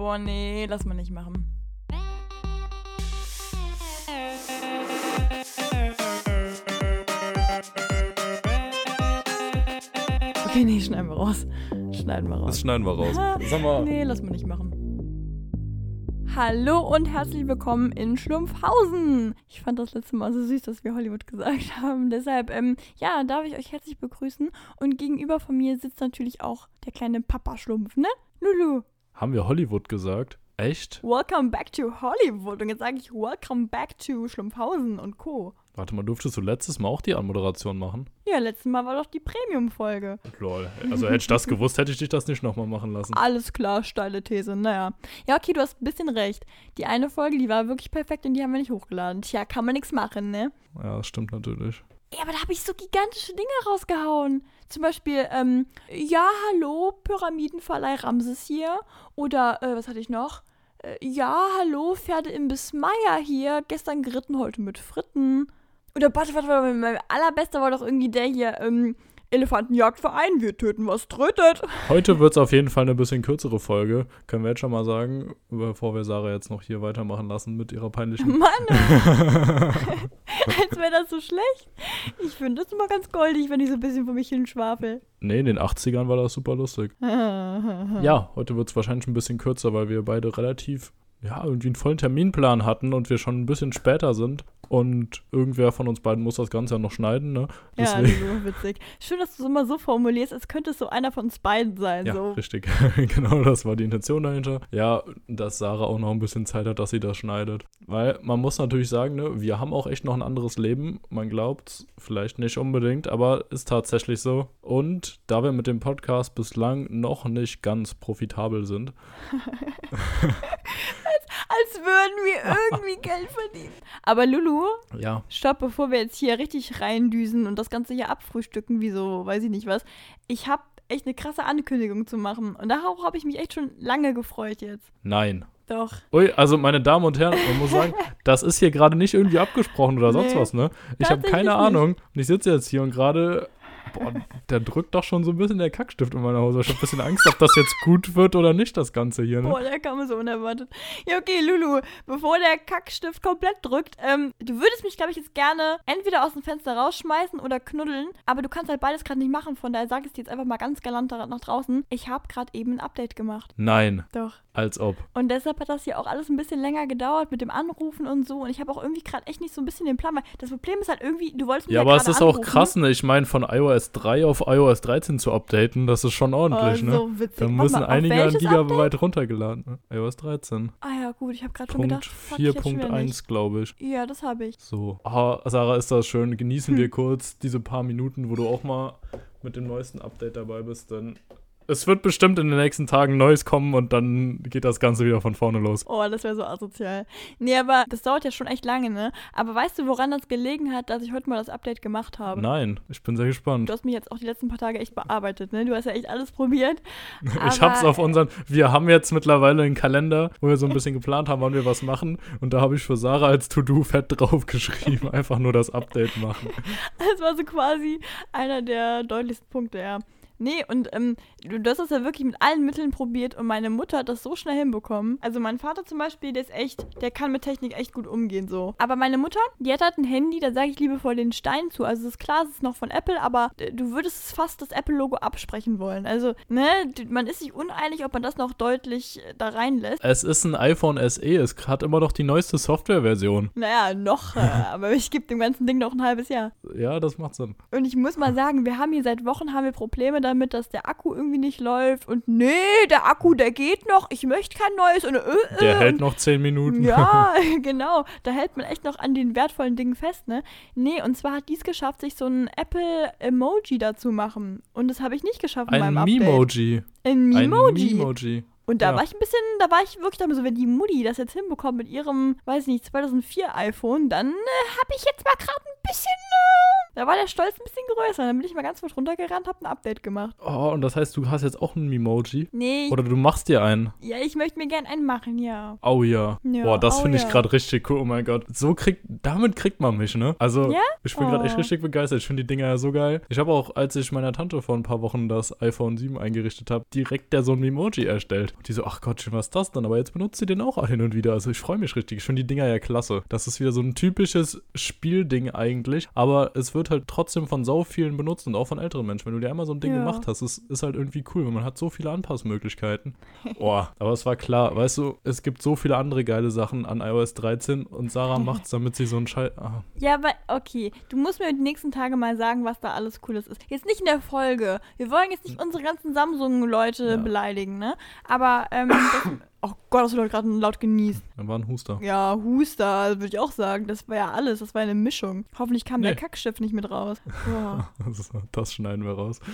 Boah, nee, lass mal nicht machen. Okay, nee, schneiden wir raus. Schneiden wir raus. Das schneiden wir raus. Sag mal, Nee, lass mal nicht machen. Hallo und herzlich willkommen in Schlumpfhausen. Ich fand das letzte Mal so süß, dass wir Hollywood gesagt haben. Deshalb, ähm, ja, darf ich euch herzlich begrüßen. Und gegenüber von mir sitzt natürlich auch der kleine Papa-Schlumpf, ne? Lulu, haben wir Hollywood gesagt? Echt? welcome back to Hollywood. Und jetzt sage ich welcome back to Schlumpfhausen und Co. Warte mal, durftest du letztes Mal auch die Anmoderation machen? Ja, letztes Mal war doch die Premium-Folge. Lol. Also hätte ich das gewusst, hätte ich dich das nicht nochmal machen lassen. Alles klar, steile These. Naja. Ja, okay, du hast ein bisschen recht. Die eine Folge, die war wirklich perfekt und die haben wir nicht hochgeladen. Tja, kann man nichts machen, ne? Ja, das stimmt natürlich. Ja, aber da habe ich so gigantische Dinge rausgehauen. Zum Beispiel, ähm, ja, hallo, Pyramidenverleih Ramses hier. Oder, äh, was hatte ich noch? Äh, ja, hallo, Pferdeimbiss Meier hier. Gestern geritten, heute mit Fritten. Oder, warte, warte, warte, mein allerbester war doch irgendwie der hier, ähm, Elefantenjagdverein, wir töten, was trötet. Heute wird es auf jeden Fall eine bisschen kürzere Folge. Können wir jetzt schon mal sagen, bevor wir Sarah jetzt noch hier weitermachen lassen mit ihrer peinlichen. Mann, als wäre das so schlecht. Ich finde das immer ganz goldig, wenn ich so ein bisschen vor mich hinschwafel. nee, in den 80ern war das super lustig. Ja, heute wird es wahrscheinlich ein bisschen kürzer, weil wir beide relativ, ja, irgendwie einen vollen Terminplan hatten und wir schon ein bisschen später sind. Und irgendwer von uns beiden muss das Ganze ja noch schneiden, ne? Ja, so witzig. Schön, dass du es immer so formulierst, als könnte es so einer von uns beiden sein. Ja, so. richtig. genau, das war die Intention dahinter. Ja, dass Sarah auch noch ein bisschen Zeit hat, dass sie das schneidet. Weil man muss natürlich sagen, ne, wir haben auch echt noch ein anderes Leben. Man glaubt vielleicht nicht unbedingt, aber ist tatsächlich so. Und da wir mit dem Podcast bislang noch nicht ganz profitabel sind, Als würden wir irgendwie Geld verdienen. Aber Lulu, ja, stopp, bevor wir jetzt hier richtig reindüsen und das Ganze hier abfrühstücken, wie so, weiß ich nicht was. Ich habe echt eine krasse Ankündigung zu machen. Und darauf habe ich mich echt schon lange gefreut jetzt. nein. Doch. Ui, also meine Damen und Herren, man muss sagen, das ist hier gerade nicht irgendwie abgesprochen oder sonst Nee, was, ne? Ich habe keine nicht. Ahnung. Und ich sitze jetzt hier und gerade, boah, der drückt doch schon so ein bisschen der Kackstift in meiner Hose. Ich habe ein bisschen Angst, ob das jetzt gut wird oder nicht, das Ganze hier, ne? Boah, der kam so unerwartet. Ja, okay, Lulu, bevor der Kackstift komplett drückt, ähm, du würdest mich, glaube ich, jetzt gerne entweder aus dem Fenster rausschmeißen oder knuddeln, aber du kannst halt beides gerade nicht machen, von daher sage ich es dir jetzt einfach mal ganz galant nach draußen. Ich habe gerade eben ein Update gemacht. Nein, Doch. als ob. Und deshalb hat das hier auch alles ein bisschen länger gedauert mit dem Anrufen und so. Und ich habe auch irgendwie gerade echt nicht so ein bisschen den Plan, das Problem ist halt irgendwie, du wolltest mich Ja, ja aber es ist auch anrufen. krass, ne? Ich meine, von iOS 3 auf iOS 13 zu updaten, das ist schon ordentlich, oh, ne? so witzig. Da müssen mal, einige an welches Gigabyte runtergeladen. Ne? iOS 13. Ah ja, gut, ich habe gerade schon Punkt gedacht, fuck, jetzt schon wieder nicht. 4.1, glaube ich. Ja, das habe ich. So. Ah, Sarah, ist das schön. Genießen Hm. wir kurz diese paar Minuten, wo du auch mal mit dem neuesten Update dabei bist, denn es wird bestimmt in den nächsten Tagen Neues kommen und dann geht das Ganze wieder von vorne los. Oh, das wäre so asozial. Nee, aber das dauert ja schon echt lange, ne? Aber weißt du, woran das gelegen hat, dass ich heute mal das Update gemacht habe? Nein, ich bin sehr gespannt. Du hast mich jetzt auch die letzten paar Tage echt bearbeitet, ne? Du hast ja echt alles probiert. Ich hab's auf unseren. Wir haben jetzt mittlerweile einen Kalender, wo wir so ein bisschen geplant haben, wann wir was machen. Und da habe ich für Sarah als To-Do fett draufgeschrieben. Einfach nur das Update machen. Das war so quasi einer der deutlichsten Punkte, ja. Nee, und ähm, du, hast das ja wirklich mit allen Mitteln probiert und meine Mutter hat das so schnell hinbekommen. Also mein Vater zum Beispiel, der ist echt, der kann mit Technik echt gut umgehen so. Aber meine Mutter, die hat halt ein Handy, da sage ich liebevoll den Stein zu. Also es ist klar, es ist noch von Apple, aber äh, du würdest fast das Apple-Logo absprechen wollen. Also, ne, man ist sich uneinig, ob man das noch deutlich äh, da reinlässt. Es ist ein iPhone SE. Es hat immer noch die neueste Softwareversion. Naja, noch, äh, aber ich gebe dem ganzen Ding noch ein halbes Jahr. Ja, das macht Sinn. Und ich muss mal sagen, wir haben hier seit Wochen haben wir Probleme damit, dass der Akku irgendwie nicht läuft. Und nee, der Akku, der geht noch. Ich möchte kein neues. Und, äh, äh, Der hält und, noch 10 Minuten. Ja, genau. Da hält man echt noch an den wertvollen Dingen fest, ne? Nee, und zwar hat dies geschafft, sich so ein Apple-Emoji dazu machen. Und das habe ich nicht geschafft in Ein meinem Update. Memoji. Ein Ein Memoji. Memoji. Und da Ja. war ich ein bisschen, da war ich wirklich damit so, wenn die Mutti das jetzt hinbekommt mit ihrem, weiß nicht, 2004 iPhone, dann äh, habe ich jetzt mal gerade ein bisschen, äh, Da war der Stolz ein bisschen größer. Dann bin ich mal ganz kurz runtergerannt, hab ein Update gemacht. Oh, und das heißt, du hast jetzt auch einen Memoji? Nee, Oder du machst dir einen? ja, ich möchte mir gern einen machen, ja. Oh ja. Ja, Boah, das oh finde ich ja. gerade richtig cool. Oh mein Gott. So kriegt, damit kriegt man mich, ne? Also, Ja? ich bin gerade echt Oh. richtig begeistert. Ich finde die Dinger ja so geil. Ich habe auch, als ich meiner Tante vor ein paar Wochen das iPhone 7 eingerichtet habe, direkt der so ein Memoji erstellt. Und die so, ach Gott, was ist das denn? Aber jetzt benutzt sie den auch hin und wieder. Also ich freue mich richtig. Ich finde die Dinger ja klasse. Das ist wieder so ein typisches Spielding eigentlich. Aber es wird halt trotzdem von so vielen benutzt und auch von älteren Menschen. Wenn du dir einmal so ein Ding Ja. gemacht hast, ist, ist halt irgendwie cool, weil man hat so viele Anpassmöglichkeiten. Boah, aber es war klar, weißt du, es gibt so viele andere geile Sachen an iOS 13 und Sarah macht es, damit sie so ein Scheiß. Ah, Ja, aber okay. Du musst mir die nächsten Tage mal sagen, was da alles Cooles ist. Jetzt nicht in der Folge. Wir wollen jetzt nicht unsere ganzen Samsung-Leute Ja. beleidigen, ne? Aber, ähm, das, oh Gott, hast du gerade laut genießt. da war ein Huster. Ja, Huster, würde ich auch sagen. Das war ja alles. Das war eine Mischung. Hoffentlich kam der Nee. Kackschiff nicht mit raus. Das, das schneiden wir raus.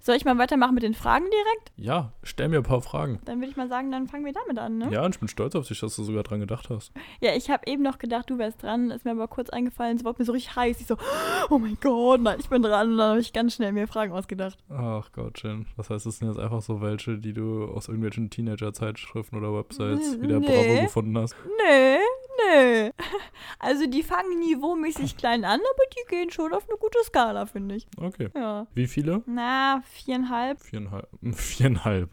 Soll ich mal weitermachen mit den Fragen direkt? Ja, stell mir ein paar Fragen. Dann würde ich mal sagen, dann fangen wir damit an, ne? Ja, und ich bin stolz auf dich, dass du sogar dran gedacht hast. Ja, ich habe eben noch gedacht, du wärst dran. Ist mir aber kurz eingefallen, es wurde mir so richtig heiß. Ich so, oh mein Gott, nein, ich bin dran. Und dann habe ich ganz schnell mir Fragen ausgedacht. Ach Gott, schön. Das heißt, es sind jetzt einfach so welche, die du aus irgendwelchen Teenager-Zeitschriften oder Websites N- wieder nee. Bravo gefunden hast. Nee, nee. Also die fangen niveaumäßig klein an, aber die gehen schon auf eine gute Skala, finde ich. Okay. Ja. Wie viele? Na, viereinhalb. Viereinhalb. Viereinhalb.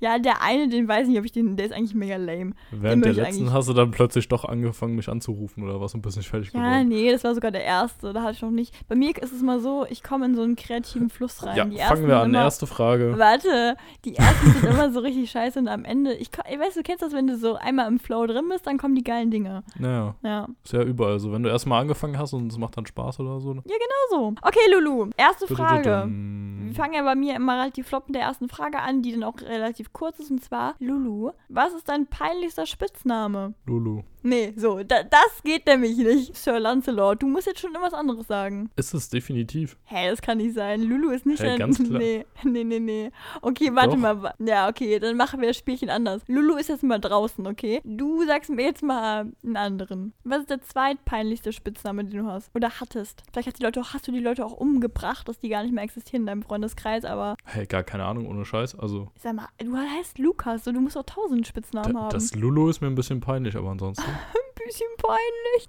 Ja, der eine, den weiß ich nicht, ob ich den, der ist eigentlich mega lame. Während der letzten hast du dann plötzlich doch angefangen, mich anzurufen oder was und bist nicht fertig Ja, geworden. nee, das war sogar der erste. Da hatte ich noch nicht. Bei mir ist es mal so, ich komme in so einen kreativen Fluss rein. Ja, die fangen wir an. Immer, Erste Frage. Warte, die ersten sind immer so richtig scheiße und am Ende, ich, ich weiß, du kennst das, wenn du so einmal im Flow drin bist, dann kommen die geilen Dinge. Naja, Ja, ist ja überall so. Wenn du erstmal angefangen hast und es macht dann Spaß oder so. genau so. Okay, Lulu, erste Frage. Wir fangen ja bei mir immer relativ flott mit der ersten Frage an, die dann auch relativ kurz ist. Und zwar, Lulu, was ist dein peinlichster Spitzname? Lulu. Nee, so, da, das geht nämlich nicht, Sir Lancelot. Du musst jetzt schon irgendwas anderes sagen. Ist es definitiv. Hä, das kann nicht sein. Lulu ist nicht Hä, ein... ganz klar. Nee, nee, nee, nee. Okay, warte Doch. mal. Ja, okay, dann machen wir das Spielchen anders. Lulu ist jetzt mal draußen, okay? Du sagst mir jetzt mal einen anderen. Was ist der zweitpeinlichste Spitzname, den du hast? Oder hattest? Vielleicht hast, die Leute auch, hast du die Leute auch umgebracht, dass die gar nicht mehr existieren in deinem Freundeskreis, aber Hey, gar keine Ahnung, ohne Scheiß. Also, sag mal, du heißt Lukas und du musst auch tausend Spitznamen da, haben. das Lulu ist mir ein bisschen peinlich, aber ansonsten. Ein bisschen peinlich.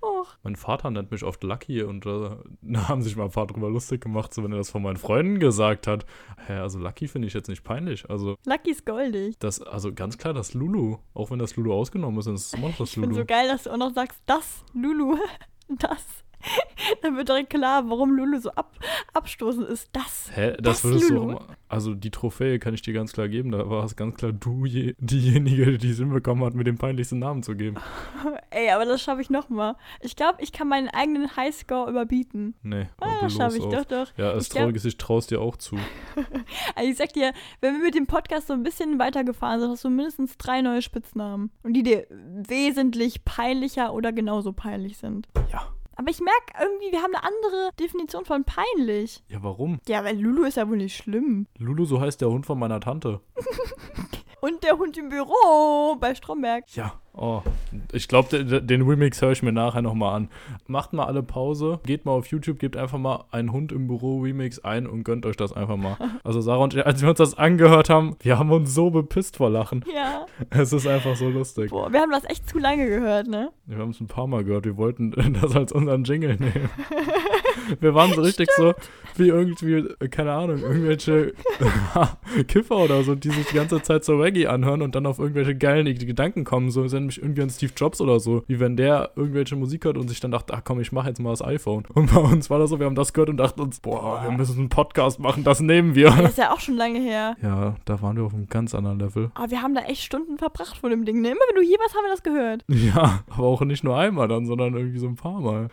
Och. Mein Vater nennt mich oft Lucky und äh, da haben sich mal ein paar drüber lustig gemacht, so wenn er das von meinen Freunden gesagt hat. Hä, also Lucky finde ich jetzt nicht peinlich. Also, Lucky ist goldig. das, also ganz klar das Lulu. Auch wenn das Lulu ausgenommen ist, dann ist es immer noch das Ich finde Lulu. so geil, dass du auch noch sagst, das, Lulu, das. Dann wird direkt klar, warum Lulu so ab, abstoßend ist. Das. Hä, das, Das würdest du auch Lulu? immer. Also die Trophäe kann ich dir ganz klar geben. Da war es ganz klar du je, diejenige, die es hinbekommen hat, mir den peinlichsten Namen zu geben. Ey, aber das schaffe ich nochmal. Ich glaube, ich kann meinen eigenen Highscore überbieten. Nee, Ah, das schaffe ich auf. doch, doch. Ja, das Traurige ist, ich traue es dir auch zu. Also ich sag dir, wenn wir mit dem Podcast so ein bisschen weitergefahren sind, hast du mindestens drei neue Spitznamen. Und die dir wesentlich peinlicher oder genauso peinlich sind. Ja. Aber ich merke irgendwie, wir haben eine andere Definition von peinlich. Ja, warum? Ja, weil Lulu ist ja wohl nicht schlimm. Lulu, so heißt der Hund von meiner Tante. Und der Hund im Büro bei Stromberg. Ja. Oh, ich glaube, den, den Remix höre ich mir nachher nochmal an. Macht mal alle Pause, geht mal auf YouTube, gebt einfach mal einen Hund im Büro Remix ein und gönnt euch das einfach mal. Also Sarah und ich, als wir uns das angehört haben, wir haben uns so bepisst vor Lachen. Ja. Es ist einfach so lustig. Boah, wir haben das echt zu lange gehört, ne? Wir haben es ein paar Mal gehört, wir wollten das als unseren Jingle nehmen. Wir waren so richtig so wie irgendwie, keine Ahnung, irgendwelche Kiffer oder so, die sich die ganze Zeit so Reggae anhören und dann auf irgendwelche geilen Gedanken kommen, so sind mich irgendwie an Steve Jobs oder so, wie wenn der irgendwelche Musik hört und sich dann dachte, ach komm, ich mache jetzt mal das iPhone. Und bei uns war das so, wir haben das gehört und dachten uns, boah, wir müssen einen Podcast machen, das nehmen wir. Das ist ja auch schon lange her. Ja, da waren wir auf einem ganz anderen Level. Aber wir haben da echt Stunden verbracht vor dem Ding. Ne? Immer wenn du hier warst, haben wir das gehört. Ja, aber auch nicht nur einmal dann, sondern irgendwie so ein paar Mal.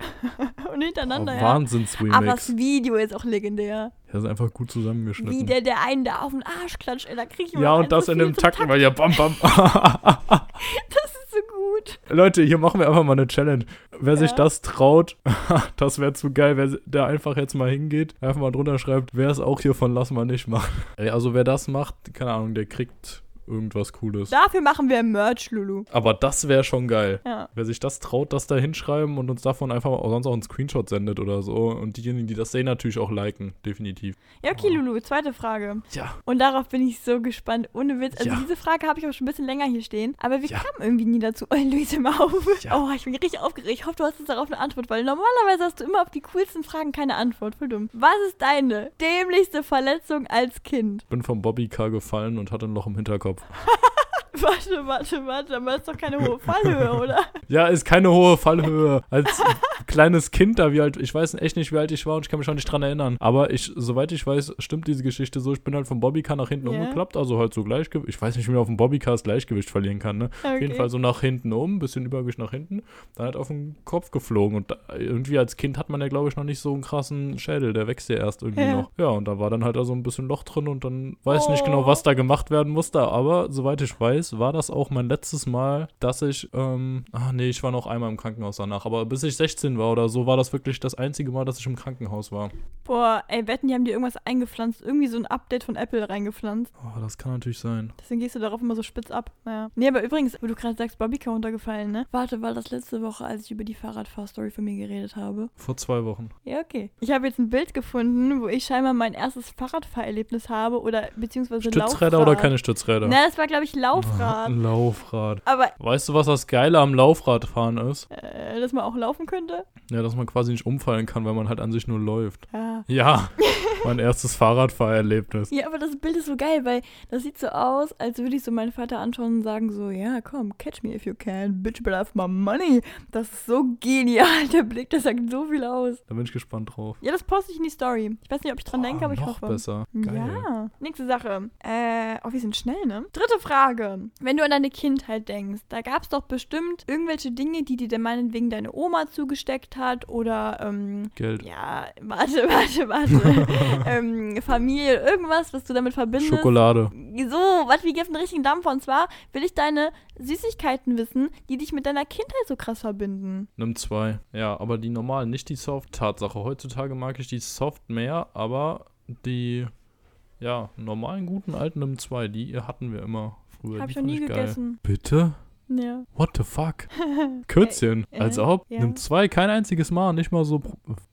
Und hintereinander, Oh, ja. Wahnsinns-Remix. Aber das Video ist auch legendär. Ja, ist einfach gut zusammengeschnitten. Wie der der einen da auf den Arsch klatscht, ey, da krieg ich ja, und das so in dem Takt, weil ja bam bam. Das ist so gut. Leute, hier machen wir einfach mal eine Challenge. Wer sich Ja. das traut, das wäre zu geil, wer da einfach jetzt mal hingeht, einfach mal drunter schreibt, wer es auch hier von Lass mal nicht machen. Ey, also wer das macht, keine Ahnung, der kriegt irgendwas Cooles. Dafür machen wir Merch, Lulu. Aber das wäre schon geil. Ja. Wer sich das traut, das da hinschreiben und uns davon einfach auch sonst auch einen Screenshot sendet oder so. Und diejenigen, die das sehen, natürlich auch liken. Definitiv. Ja, okay, Lulu, zweite Frage. Ja. Und darauf bin ich so gespannt. Ohne Witz. Also Ja. diese Frage habe ich auch schon ein bisschen länger hier stehen. Aber wir Ja. kamen irgendwie nie dazu. Oh, Luise, mal auf. Ja. Oh, ich bin richtig aufgeregt. Ich hoffe, du hast jetzt darauf eine Antwort, weil normalerweise hast du immer auf die coolsten Fragen keine Antwort. Voll dumm. Was ist deine dämlichste Verletzung als Kind? Bin vom Bobbycar gefallen und hatte ein Loch im Hinterkopf. hope. Warte, warte, warte. Aber das ist doch keine hohe Fallhöhe, oder? Ja, ist keine hohe Fallhöhe. Als kleines Kind da, wie alt, ich weiß echt nicht, wie alt ich war und ich kann mich auch nicht dran erinnern. Aber ich, soweit ich weiß, stimmt diese Geschichte so. Ich bin halt vom Bobbycar nach hinten Ja. umgeklappt, also halt so Gleichgewicht. Ich weiß nicht, wie man auf dem Bobbycar das Gleichgewicht verlieren kann, ne? Okay. Auf jeden Fall so nach hinten um, bisschen Übergewicht nach hinten, dann halt auf den Kopf geflogen. Und da, irgendwie als Kind hat man ja, glaube ich, noch nicht so einen krassen Schädel. Der wächst ja erst irgendwie Ja. noch. Ja, und da war dann halt also ein bisschen Loch drin und dann weiß ich nicht Oh. genau, was da gemacht werden musste. Aber soweit ich weiß, war das auch mein letztes Mal, dass ich, ähm, ah nee, ich war noch einmal im Krankenhaus danach. Aber bis ich 16 war oder so, war das wirklich das einzige Mal, dass ich im Krankenhaus war. Boah, ey, wetten, die haben dir irgendwas eingepflanzt. Irgendwie so ein Update von Apple reingepflanzt. Oh, das kann natürlich sein. Deswegen gehst du darauf immer so spitz ab. Naja. Nee, aber übrigens, wo du gerade sagst, Bobbycar runtergefallen, ne? Warte, war das letzte Woche, als ich über die Fahrradfahrstory von mir geredet habe? Vor zwei Wochen. Ja, okay. Ich habe jetzt ein Bild gefunden, wo ich scheinbar mein erstes Fahrradfahrerlebnis habe oder beziehungsweise Stützräder Laufrad. oder keine Stützräder? Na, das war, glaube ich, Laufrad. Ein Laufrad. Aber, Weißt du, was das Geile am Laufradfahren ist? äh, dass man auch laufen könnte? Ja, dass man quasi nicht umfallen kann, weil man halt an sich nur läuft. Ja. Ja, mein erstes Fahrradfahrerlebnis. Ja, aber das Bild ist so geil, weil das sieht so aus, als würde ich so meinen Vater anschauen und sagen so, ja, komm, catch me if you can, bitch, but have my money. Das ist so genial, der Blick, das sagt so viel aus. Da bin ich gespannt drauf. Ja, das poste ich in die Story. Ich weiß nicht, ob ich dran Boah, denke, aber ich noch hoffe. besser. Geil. Ja. Nächste Sache. Äh, oh, wir sind schnell, ne? Dritte Frage. Wenn du an deine Kindheit denkst, da gab es doch bestimmt irgendwelche Dinge, die dir meinetwegen deine Oma zugesteckt hat oder, ähm, Geld. ja, warte, warte, warte. ähm, Familie, irgendwas, was du damit verbindest. Schokolade. So, was wie auf den richtigen Dampfer. Und zwar will ich deine Süßigkeiten wissen, die dich mit deiner Kindheit so krass verbinden. Nimm zwei. Ja, aber die normalen, nicht die Soft. Tatsache, heutzutage mag ich die Soft mehr, aber die, ja, normalen, guten alten Nimm zwei, die hatten wir immer früher. Hab die ich noch nie geil. gegessen. Bitte? Ja. What the fuck? Kürzchen, Äh, als äh, ob. ja. Nimm zwei, kein einziges Mal, nicht mal so.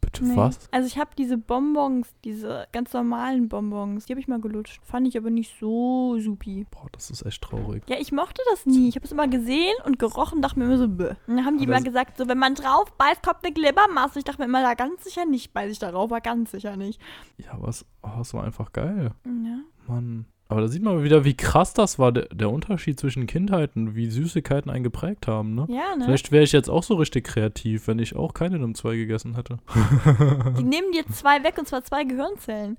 Bitte Nee. was? Also ich habe diese Bonbons, diese ganz normalen Bonbons, die habe ich mal gelutscht. Fand ich aber nicht so supi. Boah, das ist echt traurig. Ja, ich mochte das nie. Ich habe es immer gesehen und gerochen, dachte mir immer so, bäh. Und dann haben die Aber immer es- gesagt, so wenn man drauf beißt, kommt eine Glibbermasse. Ich dachte mir immer, da ganz sicher nicht, beiß ich darauf, war ganz sicher nicht. Ja, was? Oh, das war einfach geil. Ja. Mann. Aber da sieht man wieder, wie krass das war, der, der Unterschied zwischen Kindheiten, wie Süßigkeiten einen geprägt haben, ne? Ja, ne? Vielleicht wäre ich jetzt auch so richtig kreativ, wenn ich auch keine Nimm 2 gegessen hätte. Die nehmen dir zwei weg und zwar zwei Gehirnzellen.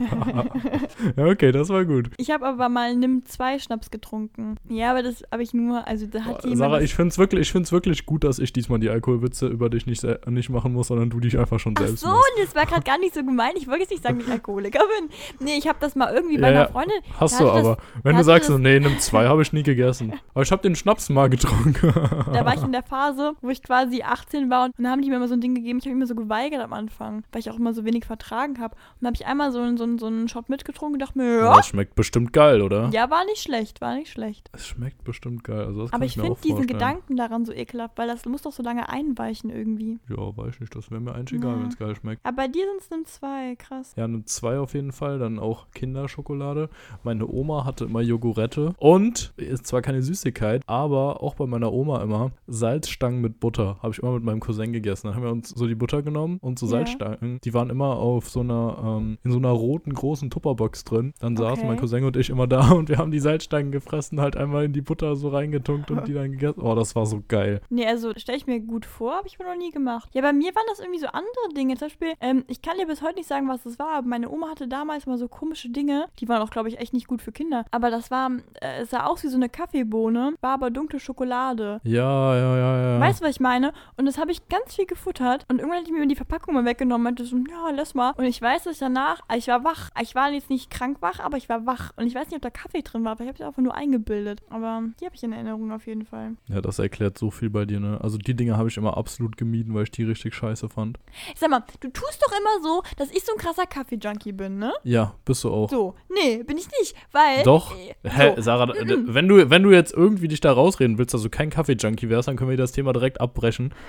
ja, okay, das war gut. Ich habe aber mal Nimm 2 Schnaps getrunken. Ja, aber das habe ich nur, also da hat jemand. Sarah, ich finde es wirklich, ich find's wirklich gut, dass ich diesmal die Alkoholwitze über dich nicht, se- nicht machen muss, sondern du dich einfach schon Ach selbst so, machst. und das war gerade gar nicht so gemein. Ich wollte jetzt nicht sagen, dass ich Alkoholiker bin. Nee, ich habe das mal irgendwie bei Ja, einer ja. Freundin. Hast du hatte das- aber. Wenn du sagst, das- nee, nimm zwei, habe ich nie gegessen. Aber ich habe den Schnaps mal getrunken. Da war ich in der Phase, wo ich quasi 18 war und dann haben die mir immer so ein Ding gegeben. Ich habe mich immer so geweigert am Anfang, weil ich auch immer so wenig vertragen habe. Und dann habe ich einmal so, einen- so, so einen Shot mitgetrunken und dachte mir, Ja, das schmeckt bestimmt geil, oder? ja, war nicht schlecht, war nicht schlecht. Es schmeckt bestimmt geil. Also Aber ich, ich finde diesen. Gedanken daran so ekelhaft, weil das muss doch so lange einweichen irgendwie. Ja, weiß nicht, das wäre mir eigentlich egal, Ja. wenn es geil schmeckt. Aber bei dir sind es Nimm 2, krass. Ja, eine 2 auf jeden Fall, dann auch Kinderschokolade. Meine Oma hatte immer Jogurette und ist zwar keine Süßigkeit, aber auch bei meiner Oma immer Salzstangen mit Butter. Habe ich immer mit meinem Cousin gegessen. Dann haben wir uns so die Butter genommen und so Ja. Salzstangen. Die waren immer auf so einer, ähm, in so einer roten großen Tupperbox drin. Dann saßen Okay. mein Cousin und ich immer da und wir haben die Salzstangen gefressen, halt einmal in die Butter so reingetunkt und die dann gegessen. Oh, das war so geil. Nee, also stelle ich mir gut vor, habe ich mir noch nie gemacht. Ja, bei mir waren das irgendwie so andere Dinge. Zum Beispiel, ähm, ich kann dir bis heute nicht sagen, was das war, aber meine Oma hatte damals mal so komische Dinge. Die waren auch, glaube ich, echt nicht gut für Kinder. Aber das war, äh, es sah aus wie so eine Kaffeebohne, war aber dunkle Schokolade. Ja, ja, ja, ja. Weißt du, was ich meine? Und das habe ich ganz viel gefuttert. Und irgendwann hatte ich mir die Verpackung mal weggenommen und meinte so, ja, lass mal. Und ich weiß, dass ich danach, also ich war wach. Ich war jetzt nicht krank wach, aber ich war wach. Und ich weiß nicht, ob da Kaffee drin war, aber ich habe es einfach nur eingebildet. Aber die habe ich in Erinnerung auf jeden Fall. Ja, das erklärt so viel bei dir, ne? Also die Dinge habe ich immer absolut gemieden, weil ich die richtig scheiße fand. Ich sag mal, du tust doch immer so, dass ich so ein krasser Kaffee-Junkie bin, ne? Ja, bist du auch. So, nee, Nee, bin ich nicht, weil. Doch. äh, Hä, so. Sarah, d- wenn du, wenn du jetzt irgendwie dich da rausreden willst, dass du kein Kaffee-Junkie wärst, dann können wir das Thema direkt abbrechen.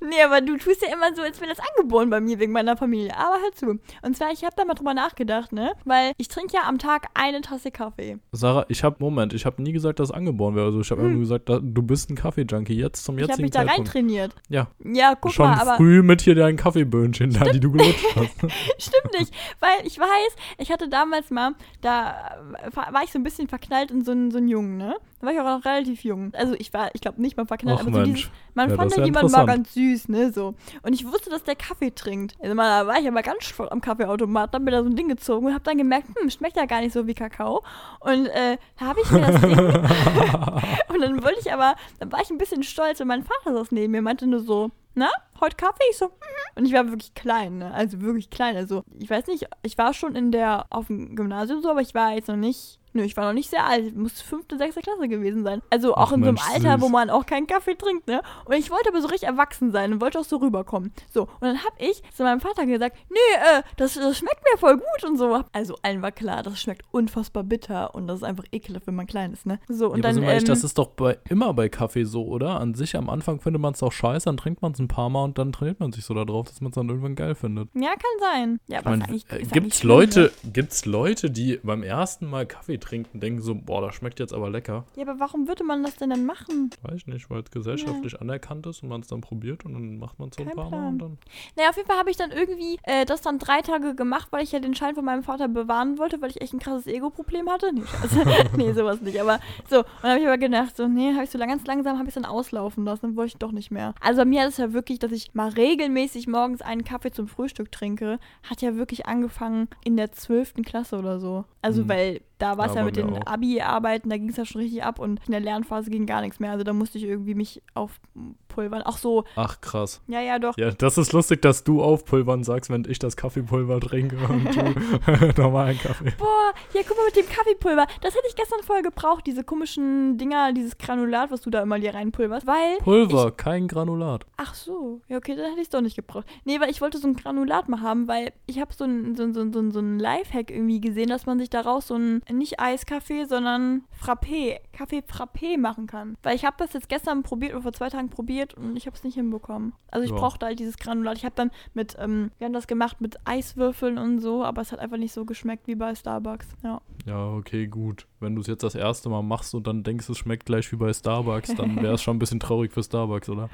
Nee, aber du tust ja immer so, als wäre das angeboren bei mir wegen meiner Familie. Aber hör zu. Und zwar, ich habe da mal drüber nachgedacht, ne? Weil ich trinke ja am Tag eine Tasse Kaffee. Sarah, ich habe, Moment, ich habe nie gesagt, dass es angeboren wäre. Also ich habe Hm. nur gesagt, du bist ein Kaffee-Junkie, jetzt zum Ich habe jetzigen mich da rein Zeitpunkt. trainiert. Ja, Ja, guck schon mal, aber früh mit hier deinen Kaffeeböhnchen da, die du gelutscht hast. stimmt nicht. Weil ich weiß, ich hatte damals mal, da war ich so ein bisschen verknallt in so einen, so einen Jungen, ne? Da war ich auch noch relativ jung. Also ich war, ich glaube nicht mal verknallt, Ach aber so dieses, Mensch. Man Ja, fand ja jemanden mal ganz süß, ne? So. Und ich wusste, dass der Kaffee trinkt. Also mal, da war ich aber ganz voll am Kaffeeautomat, hab mir da so ein Ding gezogen und hab dann gemerkt, hm, schmeckt ja gar nicht so wie Kakao. Und äh, da habe ich mir das Ding Und dann wollte ich aber, dann war ich ein bisschen stolz und mein Vater saß neben mir, meinte nur so, na, heute Kaffee? Ich so, mhm. Und ich war wirklich klein, ne? Also wirklich klein. Also, ich weiß nicht, ich war schon in der, auf dem Gymnasium so, aber ich war jetzt noch nicht, nö, ich war noch nicht sehr alt. Ich muss fünfte, sechste Klasse gewesen sein. Also auch Ach, in so einem Mensch, Alter, süß. wo man auch keinen Kaffee trinkt, ne? Und ich wollte aber so richtig erwachsen sein und wollte auch so rüberkommen. So, und dann hab ich zu meinem Vater gesagt, nee, äh, das, das schmeckt mir voll gut und so. Also allen war klar, das schmeckt unfassbar bitter und das ist einfach ekelhaft, wenn man klein ist, ne? So, und ja, aber dann, wir ehrlich, ähm, das ist doch bei, immer bei Kaffee so, oder? An sich am Anfang findet man es doch scheiße, dann trinkt man es ein paar Mal und dann trainiert man sich so darauf, dass man es dann irgendwann geil findet. ja, kann sein. Ja, Ich aber mein, ist eigentlich, äh, ist gibt's ne? Leute, gibt's Leute, die beim ersten Mal Kaffee trinken, denken so, boah, das schmeckt jetzt aber lecker. Ja, aber warum würde man das denn dann machen? Weiß ich nicht, weil es gesellschaftlich anerkannt ist und man es dann probiert und dann macht man es so ein Kein paar Mal und dann. Naja, auf jeden Fall habe ich dann irgendwie äh, das dann drei Tage gemacht, weil ich ja den Schein von meinem Vater bewahren wollte, weil ich echt ein krasses Ego-Problem hatte. Nee, Scheiße. nee, sowas nicht. Aber so, und dann habe ich aber gedacht, so, nee, habe ich so lang, ganz langsam, habe ich dann auslaufen lassen, dann wollte ich doch nicht mehr. Also bei mir ist es ja wirklich, dass ich mal regelmäßig morgens einen Kaffee zum Frühstück trinke, hat ja wirklich angefangen in der 12. Klasse oder so. Also, Mhm. weil da war es Ja, mit den. Abi-Arbeiten, da ging es ja schon richtig ab und in der Lernphase ging gar nichts mehr. Also da musste ich irgendwie mich aufpulvern. Auch so, Ach krass. ja, ja, doch. Ja, das ist lustig, dass du aufpulvern sagst, wenn ich das Kaffeepulver trinke und du normalen Kaffee. Boah, ja, guck mal mit dem Kaffeepulver. Das hätte ich gestern voll gebraucht, diese komischen Dinger, dieses Granulat, was du da immer dir reinpulverst. Weil. Pulver, kein Granulat. Ach so, ja, okay, dann hätte ich es doch nicht gebraucht. Nee, weil ich wollte so ein Granulat mal haben, weil ich habe so ein, so, so, so, so ein Lifehack irgendwie gesehen, dass man sich daraus so ein, nicht Eiskaffee, sondern Frappé, Kaffee Frappé machen kann. Weil ich habe das jetzt gestern probiert oder vor zwei Tagen probiert und ich habe es nicht hinbekommen. Also ich Ja. brauchte halt dieses Granulat. Ich habe dann mit, ähm, wir haben das gemacht mit Eiswürfeln und so, aber es hat einfach nicht so geschmeckt wie bei Starbucks. Ja. Ja, okay, gut. Wenn du es jetzt das erste Mal machst und dann denkst, es schmeckt gleich wie bei Starbucks, dann wäre es schon ein bisschen traurig für Starbucks, oder?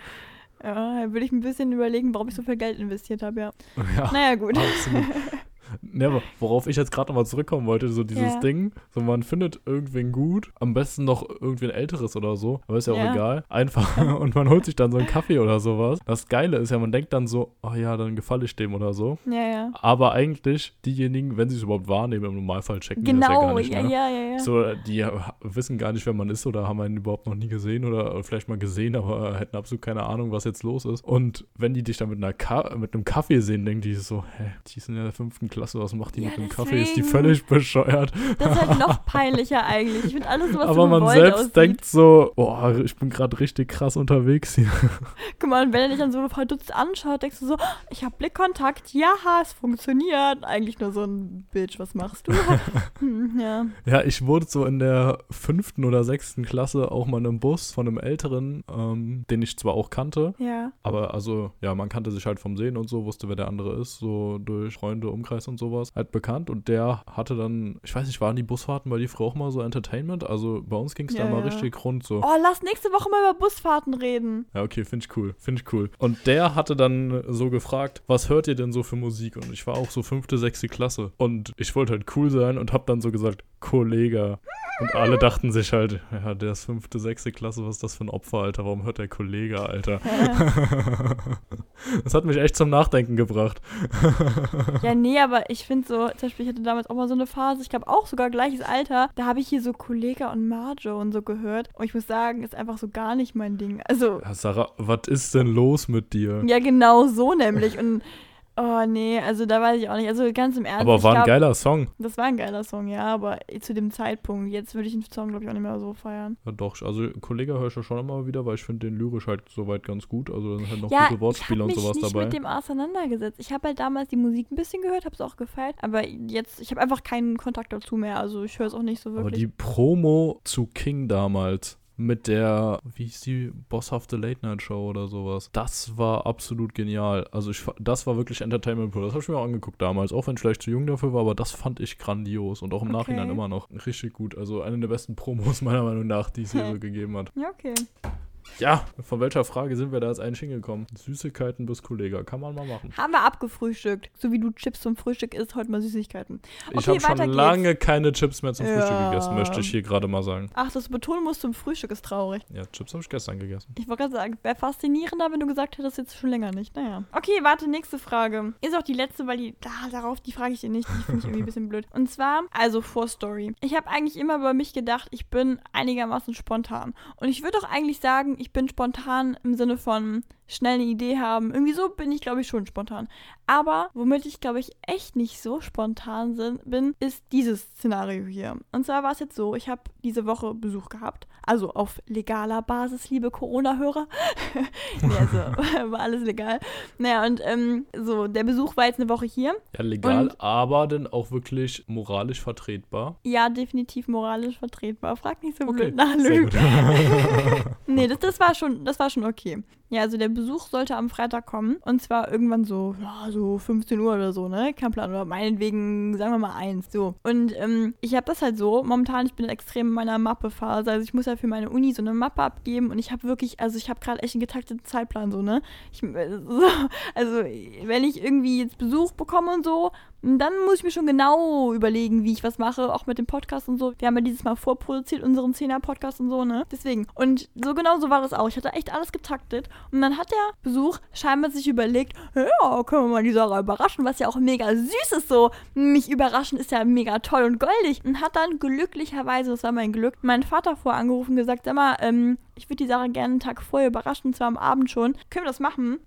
Ja, da würde ich ein bisschen überlegen, warum ich so viel Geld investiert habe, ja. Ja, Naja, gut. absolut. Ne, aber worauf ich jetzt gerade nochmal zurückkommen wollte, so dieses Ja. Ding, so man findet irgendwen gut, am besten noch irgendwen älteres oder so, aber ist ja auch Ja. egal, einfach und man holt sich dann so einen Kaffee oder sowas. Das Geile ist ja, man denkt dann so, oh ja, dann gefalle ich dem oder so. Ja, ja. Aber eigentlich diejenigen, wenn sie es überhaupt wahrnehmen, im Normalfall checken die das ja gar Genau, nicht, ja, ne? ja, ja, ja. So, die wissen gar nicht, wer man ist oder haben einen überhaupt noch nie gesehen oder vielleicht mal gesehen, aber hätten absolut keine Ahnung, was jetzt los ist. Und wenn die dich dann mit, einer Ka mit einem Kaffee sehen, denken die so, hä, die ist in der fünften Klasse, was macht die Ja, mit dem Kaffee? Ist die völlig bescheuert? Das ist halt noch peinlicher eigentlich. Ich finde alles, was aber man selbst aussieht. denkt so, boah, ich bin gerade richtig krass unterwegs hier. Guck mal, wenn er dich dann so verdutzt anschaut, denkst du so, ich habe Blickkontakt, ja, es funktioniert. Eigentlich nur so ein Bitch, was machst du? hm, ja. Ja, ich wurde so in der fünften oder sechsten Klasse auch mal in einem Bus von einem Älteren, ähm, den ich zwar auch kannte, Ja. Aber also, ja, man kannte sich halt vom Sehen und so, wusste, wer der andere ist, so durch Freunde, Umkreis und sowas, halt bekannt. Und der hatte dann, ich weiß nicht, waren die Busfahrten bei die Frau auch mal so Entertainment? Also bei uns ging es Ja, da mal ja. richtig rund so. Oh, lass nächste Woche mal über Busfahrten reden. Ja, okay, finde ich cool, finde ich cool. Und der hatte dann so gefragt, was hört ihr denn so für Musik? Und ich war auch so fünfte, sechste Klasse. Und ich wollte halt cool sein und hab dann so gesagt, Kollege. Und alle dachten sich halt, ja, der ist fünfte, sechste Klasse, was ist das für ein Opfer, Alter? Warum hört der Kollege, Alter? das hat mich echt zum Nachdenken gebracht. Ja, nee, aber ich finde so, zum Beispiel, ich hatte damals auch mal so eine Phase, ich glaube auch sogar gleiches Alter, da habe ich hier so Kollega und Marjo und so gehört. Und ich muss sagen, ist einfach so gar nicht mein Ding. Also, Ja, Sarah, was ist denn los mit dir? ja, genau so nämlich. Und Oh, nee, also da weiß ich auch nicht. Also ganz im Ernst. Aber war ein glaub, geiler Song. Das war ein geiler Song, ja, aber zu dem Zeitpunkt. Jetzt würde ich den Song, glaube ich, auch nicht mehr so feiern. Ja, doch, also Kollege höre ich ja schon immer wieder, weil ich finde den lyrisch halt soweit ganz gut. Also da sind halt noch ja, gute Wortspiele und ich habe mich sowas dabei. mit dem auseinandergesetzt. Ich habe halt damals die Musik ein bisschen gehört, habe es auch gefeiert, aber jetzt, ich habe einfach keinen Kontakt dazu mehr. Also ich höre es auch nicht so Aber wirklich. die Promo zu King damals mit der, wie hieß die, bosshafte Late Night Show oder sowas, das war absolut genial. Also ich, das war wirklich Entertainment pur. Das habe ich mir auch angeguckt damals, auch wenn ich vielleicht zu jung dafür war, aber das fand ich grandios und auch im Okay. Nachhinein immer noch richtig gut. Also eine der besten Promos meiner Meinung nach, die es hier so gegeben hat. ja, okay. Ja, von welcher Frage sind wir da jetzt eigentlich hingekommen? Süßigkeiten bis Kollega, kann man mal machen. Haben wir abgefrühstückt. So wie du Chips zum Frühstück isst, heute mal Süßigkeiten. ich Okay, habe schon geht's. lange keine Chips mehr zum Frühstück Ja. gegessen, möchte ich hier gerade mal sagen. Ach, das betonen musst zum Frühstück ist traurig. Ja, Chips habe ich gestern gegessen. Ich wollte gerade sagen, wäre faszinierender, wenn du gesagt hättest, jetzt schon länger nicht. Naja. Okay, warte, nächste Frage. Ist auch die letzte, weil die, ah, darauf, die frage ich dir nicht. Die finde ich irgendwie ein bisschen blöd. Und zwar, also Vorstory. Ich habe eigentlich immer über mich gedacht, ich bin einigermaßen spontan. Und ich würde auch eigentlich sagen, ich bin spontan im Sinne von schnell eine Idee haben. Irgendwie so bin ich, glaube ich, schon spontan. Aber womit ich, glaube ich, echt nicht so spontan sind, bin, ist dieses Szenario hier. Und zwar war es jetzt so, ich habe diese Woche Besuch gehabt. Also auf legaler Basis, liebe Corona-Hörer. nee, also war alles legal. Naja, und ähm, so, der Besuch war jetzt eine Woche hier. Ja, legal, Und- aber dann auch wirklich moralisch vertretbar. Ja, definitiv moralisch vertretbar. Frag nicht so Okay, blöd nach, sehr Lüg. gut. Nee, das, das war schon, das war schon okay. Ja, also der Besuch sollte am Freitag kommen. Und zwar irgendwann so, ja, so 15 Uhr oder so, ne? Kein Plan. Oder meinetwegen, sagen wir mal eins. So. Und ähm, ich habe das halt so, momentan, ich bin extrem in meiner Mappe-Phase. Also ich muss ja für meine Uni so eine Mappe abgeben. Und ich habe wirklich, also ich habe gerade echt einen getakteten Zeitplan, so, ne? Ich, äh, so, also, wenn ich irgendwie jetzt Besuch bekomme und so, dann muss ich mir schon genau überlegen, wie ich was mache, auch mit dem Podcast und so. Wir haben ja dieses Mal vorproduziert, unseren 10er-Podcast und so, ne? Deswegen. Und so genau so war das auch. Ich hatte echt alles getaktet. Und dann hat der Besuch scheinbar sich überlegt, ja, können wir mal die Sarah überraschen, was ja auch mega süß ist so. Mich überraschen ist ja mega toll und goldig. Und hat dann glücklicherweise, das war mein Glück, meinen Vater vor angerufen und gesagt, sag mal, ähm, ich würde die Sarah gerne einen Tag vorher überraschen, zwar am Abend schon. Können wir das machen?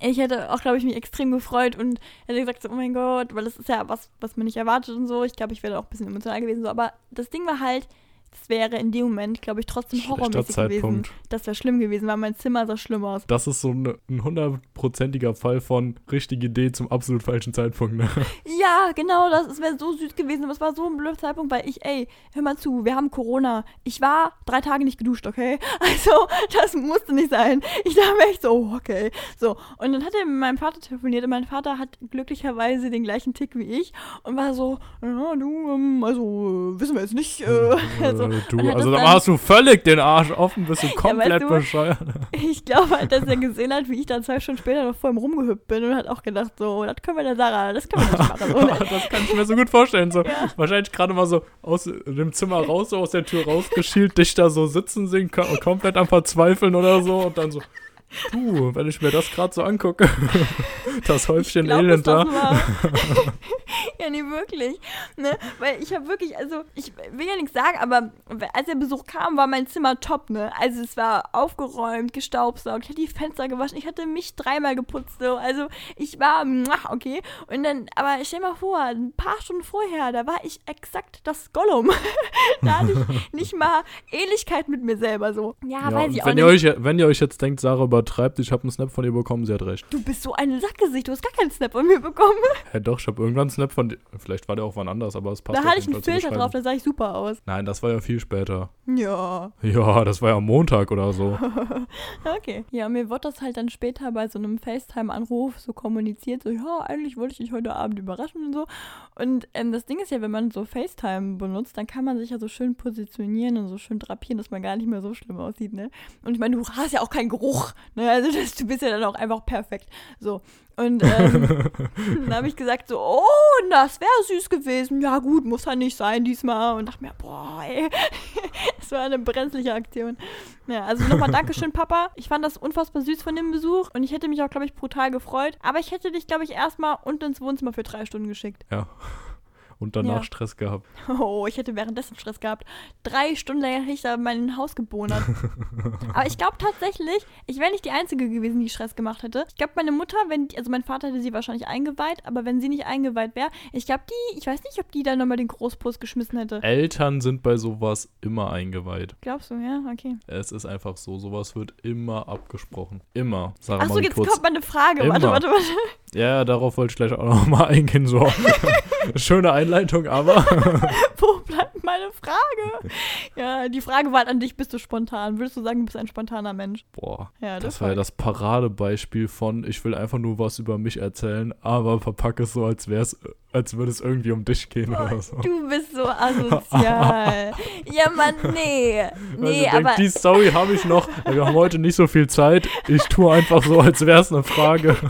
Ich hätte auch, glaube ich, mich extrem gefreut und hätte gesagt, so, oh mein Gott, weil das ist ja was, was man nicht erwartet und so. Ich glaube, ich wäre auch ein bisschen emotional gewesen, so. Aber das Ding war halt, das wäre in dem Moment, glaube ich, trotzdem horrormäßig gewesen. Das wäre schlimm gewesen, weil mein Zimmer sah schlimm aus. Das ist so ein ein hundertprozentiger Fall von richtige Idee zum absolut falschen Zeitpunkt. Ne? Ja, genau, das wäre so süß gewesen, aber es war so ein blöder Zeitpunkt, weil ich, ey, hör mal zu, wir haben Corona. Ich war drei Tage nicht geduscht, okay? Also, das musste nicht sein. Ich dachte mir echt so, oh, okay. So, und dann hat er mit meinem Vater telefoniert und mein Vater hat glücklicherweise den gleichen Tick wie ich und war so, ja, du, ähm, also, wissen wir jetzt nicht. Äh, also, Äh, du, und hat also da dann- hast du völlig den Arsch offen, bist du komplett du, bescheuert. ich glaube halt, dass er gesehen hat, wie ich dann zwei Stunden später noch vor ihm rumgehüpft bin und hat auch gedacht, so, das können wir der Sarah, das können wir nicht machen. So, ne? das kann ich mir so gut vorstellen. So, Ja. Wahrscheinlich gerade mal so aus dem Zimmer raus, so aus der Tür rausgeschielt, dich da so sitzen sehen, ko- komplett am Verzweifeln oder so und dann so, du, wenn ich mir das gerade so angucke, das Häufchen glaub, Elend da. ja, nee, wirklich. Ne? Weil ich habe wirklich, also, ich will ja nichts sagen, aber als der Besuch kam, war mein Zimmer top, ne? Also, es war aufgeräumt, gestaubsaugt, ich hatte die Fenster gewaschen, ich hatte mich dreimal geputzt, so. Also, ich war, okay. Und dann, aber stell mal vor, ein paar Stunden vorher, da war ich exakt das Gollum. da hatte ich nicht mal Ähnlichkeit mit mir selber, so. Ja, Ja, weiß ich auch wenn, nicht. ihr euch, wenn ihr euch jetzt denkt, Sarah übertreibt, ich habe einen Snap von ihr bekommen, sie hat recht. Du bist so ein Sackgesicht, du hast gar keinen Snap von mir bekommen. Hä, doch, ich habe irgendwann einen Snap von dir. Vielleicht war der auch wann anders, aber es passt Da hatte ich einen Filter drauf, da sah ich super aus. Nein, das war ja viel später. Ja. Ja, das war ja am Montag oder so. Okay. Ja, mir wurde das halt dann später bei so einem FaceTime-Anruf so kommuniziert, so, ja, eigentlich wollte ich dich heute Abend überraschen und so. Und ähm, das Ding ist ja, wenn man so FaceTime benutzt, dann kann man sich ja so schön positionieren und so schön drapieren, dass man gar nicht mehr so schlimm aussieht, ne? Und ich meine, du hast ja auch keinen Geruch, ne? Also das, du bist ja dann auch einfach perfekt. So. Und ähm, dann habe ich gesagt so, oh, das wäre süß gewesen. Ja gut, muss ja nicht sein diesmal. Und dachte mir, boah, ey, das war eine brenzliche Aktion. Ja, also nochmal Dankeschön, Papa. Ich fand das unfassbar süß von dem Besuch und ich hätte mich auch, glaube ich, brutal gefreut. Aber ich hätte dich, glaube ich, erstmal unten ins Wohnzimmer für drei Stunden geschickt. Ja. Und danach Ja. Stress gehabt. Oh, ich hätte währenddessen Stress gehabt. Drei Stunden lang hätte ich da mein Haus gebonert. Aber ich glaube tatsächlich, ich wäre nicht die Einzige gewesen, die Stress gemacht hätte. Ich glaube, meine Mutter, wenn, die- also mein Vater hätte sie wahrscheinlich eingeweiht, aber wenn sie nicht eingeweiht wäre, ich glaube, die, ich weiß nicht, ob die dann nochmal den Großpuss geschmissen hätte. Eltern sind bei sowas immer eingeweiht. Glaubst du, ja? Okay. Es ist einfach so, sowas wird immer abgesprochen. Immer. Sarah, Achso, jetzt kurz. kommt mal eine Frage. Warte, Immer. warte, warte. Ja, darauf wollte ich gleich auch noch mal eingehen. So. Schöne Einleitung, aber Wo bleibt meine Frage? Ja, die Frage war halt an dich, bist du spontan? Würdest du sagen, du bist ein spontaner Mensch? boah, Ja, das war ja das Paradebeispiel von, ich will einfach nur was über mich erzählen, aber verpacke es so, als wär's, als würde es irgendwie um dich gehen oder so. Du bist so asozial. ja, Mann, nee. Nee, also, aber. denk, die Story habe ich noch. Wir haben heute nicht so viel Zeit. Ich tue einfach so, als wäre es eine Frage.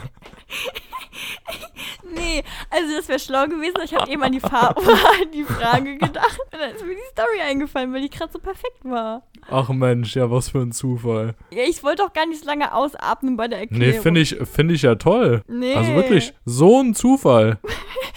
Nee, also das wäre schlau gewesen. Ich habe eben an die, Fa die Frage gedacht. Und dann ist mir die Story eingefallen, weil die gerade so perfekt war. Ach Mensch, ja, was für ein Zufall. Ja, ich wollte auch gar nicht so lange ausatmen bei der Erklärung. Nee, finde ich, find ich ja toll. Nee. Also wirklich, so ein Zufall.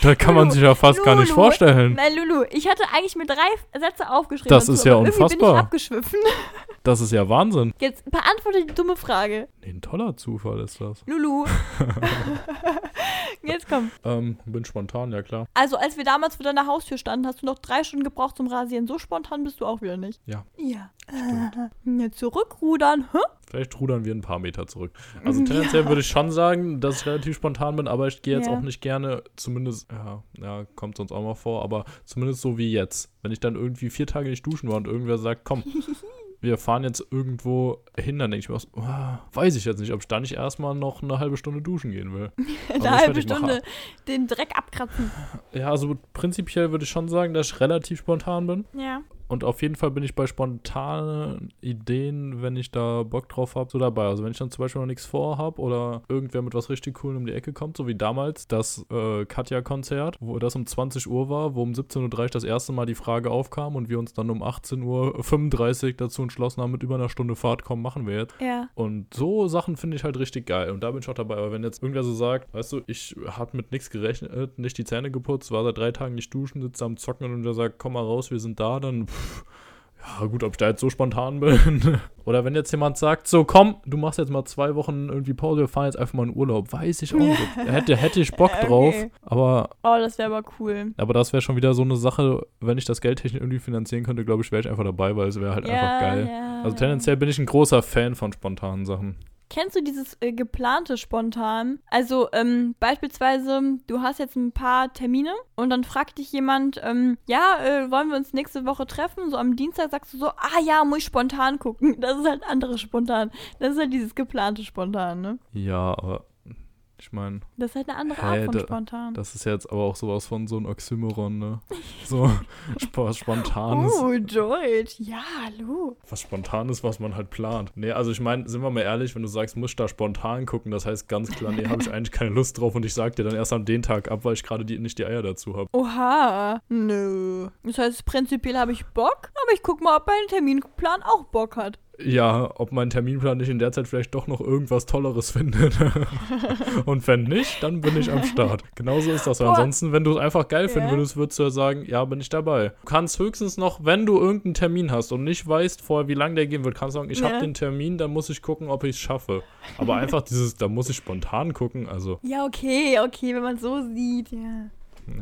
Da kann man sich ja fast gar nicht Lulu, vorstellen. Nein, Lulu, ich hatte eigentlich mir drei Sätze aufgeschrieben. Das ist ja unfassbar. bin ich abgeschwiffen. Das ist ja Wahnsinn. Jetzt beantworte die dumme Frage. Nee, ein toller Zufall ist das. Lulu. Jetzt komm. Ähm, bin spontan, ja klar. Also, als wir damals vor deiner Haustür standen, hast du noch drei Stunden gebraucht zum Rasieren. So spontan bist du auch wieder nicht. Ja. Ja. Äh, jetzt zurückrudern. Hä? Vielleicht rudern wir ein paar Meter zurück. Also tendenziell würde ich schon sagen, dass ich relativ spontan bin, aber ich gehe jetzt Ja. auch nicht gerne, zumindest, ja, ja, kommt sonst auch mal vor, aber zumindest so wie jetzt. Wenn ich dann irgendwie vier Tage nicht duschen war und irgendwer sagt, komm, wir fahren jetzt irgendwo hin, dann denke ich mir, so, ah, weiß ich jetzt nicht, ob ich da nicht erstmal noch eine halbe Stunde duschen gehen will. Eine das halbe. Stunde den Dreck abkratzen. Ja, also prinzipiell würde ich schon sagen, dass ich relativ spontan bin. Ja. Und auf jeden Fall bin ich bei spontanen Ideen, wenn ich da Bock drauf habe, so dabei. Also wenn ich dann zum Beispiel noch nichts vorhab oder irgendwer mit was richtig Coolem um die Ecke kommt, so wie damals das äh, Katja-Konzert, wo das um 20 Uhr war, wo um 17.30 Uhr das erste Mal die Frage aufkam und wir uns dann um 18.35 Uhr dazu entschlossen haben, mit über einer Stunde Fahrt, komm, machen wir jetzt. Ja. Und so Sachen finde ich halt richtig geil. Und da bin ich auch dabei. Aber wenn jetzt irgendwer so sagt, weißt du, ich habe mit nichts gerechnet, nicht die Zähne geputzt, war seit drei Tagen nicht duschen, sitze am Zocken und der sagt, komm mal raus, wir sind da, dann pff, ja gut, ob ich da jetzt so spontan bin. Oder wenn jetzt jemand sagt, so komm, du machst jetzt mal zwei Wochen irgendwie Pause, wir fahren jetzt einfach mal in Urlaub, weiß ich auch nicht. Hätte, hätte ich Bock Okay. drauf, aber, Oh, das wäre aber cool. aber das wäre schon wieder so eine Sache, wenn ich das geldtechnisch irgendwie finanzieren könnte, glaube ich, wäre ich einfach dabei, weil es wäre halt einfach geil. Ja. Also tendenziell bin ich ein großer Fan von spontanen Sachen. Kennst du dieses äh, geplante spontan? Also ähm, beispielsweise, du hast jetzt ein paar Termine und dann fragt dich jemand, ähm, ja, äh, wollen wir uns nächste Woche treffen? So am Dienstag sagst du so, ah ja, muss ich spontan gucken. Das ist halt anderes spontan. Das ist halt dieses geplante spontan, ne? Ja, aber ich meine, Das ist halt eine andere Art von da- spontan. das ist jetzt aber auch sowas von so ein Oxymoron, ne? So sp spontanes. Oh, Deutsch. Ja, hallo. Was spontan ist, was man halt plant. Nee, also ich meine, sind wir mal ehrlich, wenn du sagst, muss ich da spontan gucken, das heißt ganz klar, nee, habe ich eigentlich keine Lust drauf und ich sag dir dann erst an den Tag ab, weil ich gerade die, nicht die Eier dazu habe. Oha. Nö. Das heißt, prinzipiell habe ich Bock, aber ich guck mal, ob mein Terminplan auch Bock hat. Ja, ob mein Terminplan nicht in der Zeit vielleicht doch noch irgendwas Tolleres findet. und wenn nicht, dann bin ich am Start. Genauso ist das. Boah. Ansonsten, wenn du es einfach geil finden Ja. würdest, würdest du ja sagen, ja, bin ich dabei. Du kannst höchstens noch, wenn du irgendeinen Termin hast und nicht weißt vorher, wie lange der gehen wird, kannst du sagen, ich Ja. habe den Termin, dann muss ich gucken, ob ich es schaffe. Aber einfach dieses, da muss ich spontan gucken, also, Ja, okay, okay, wenn man so sieht, ja.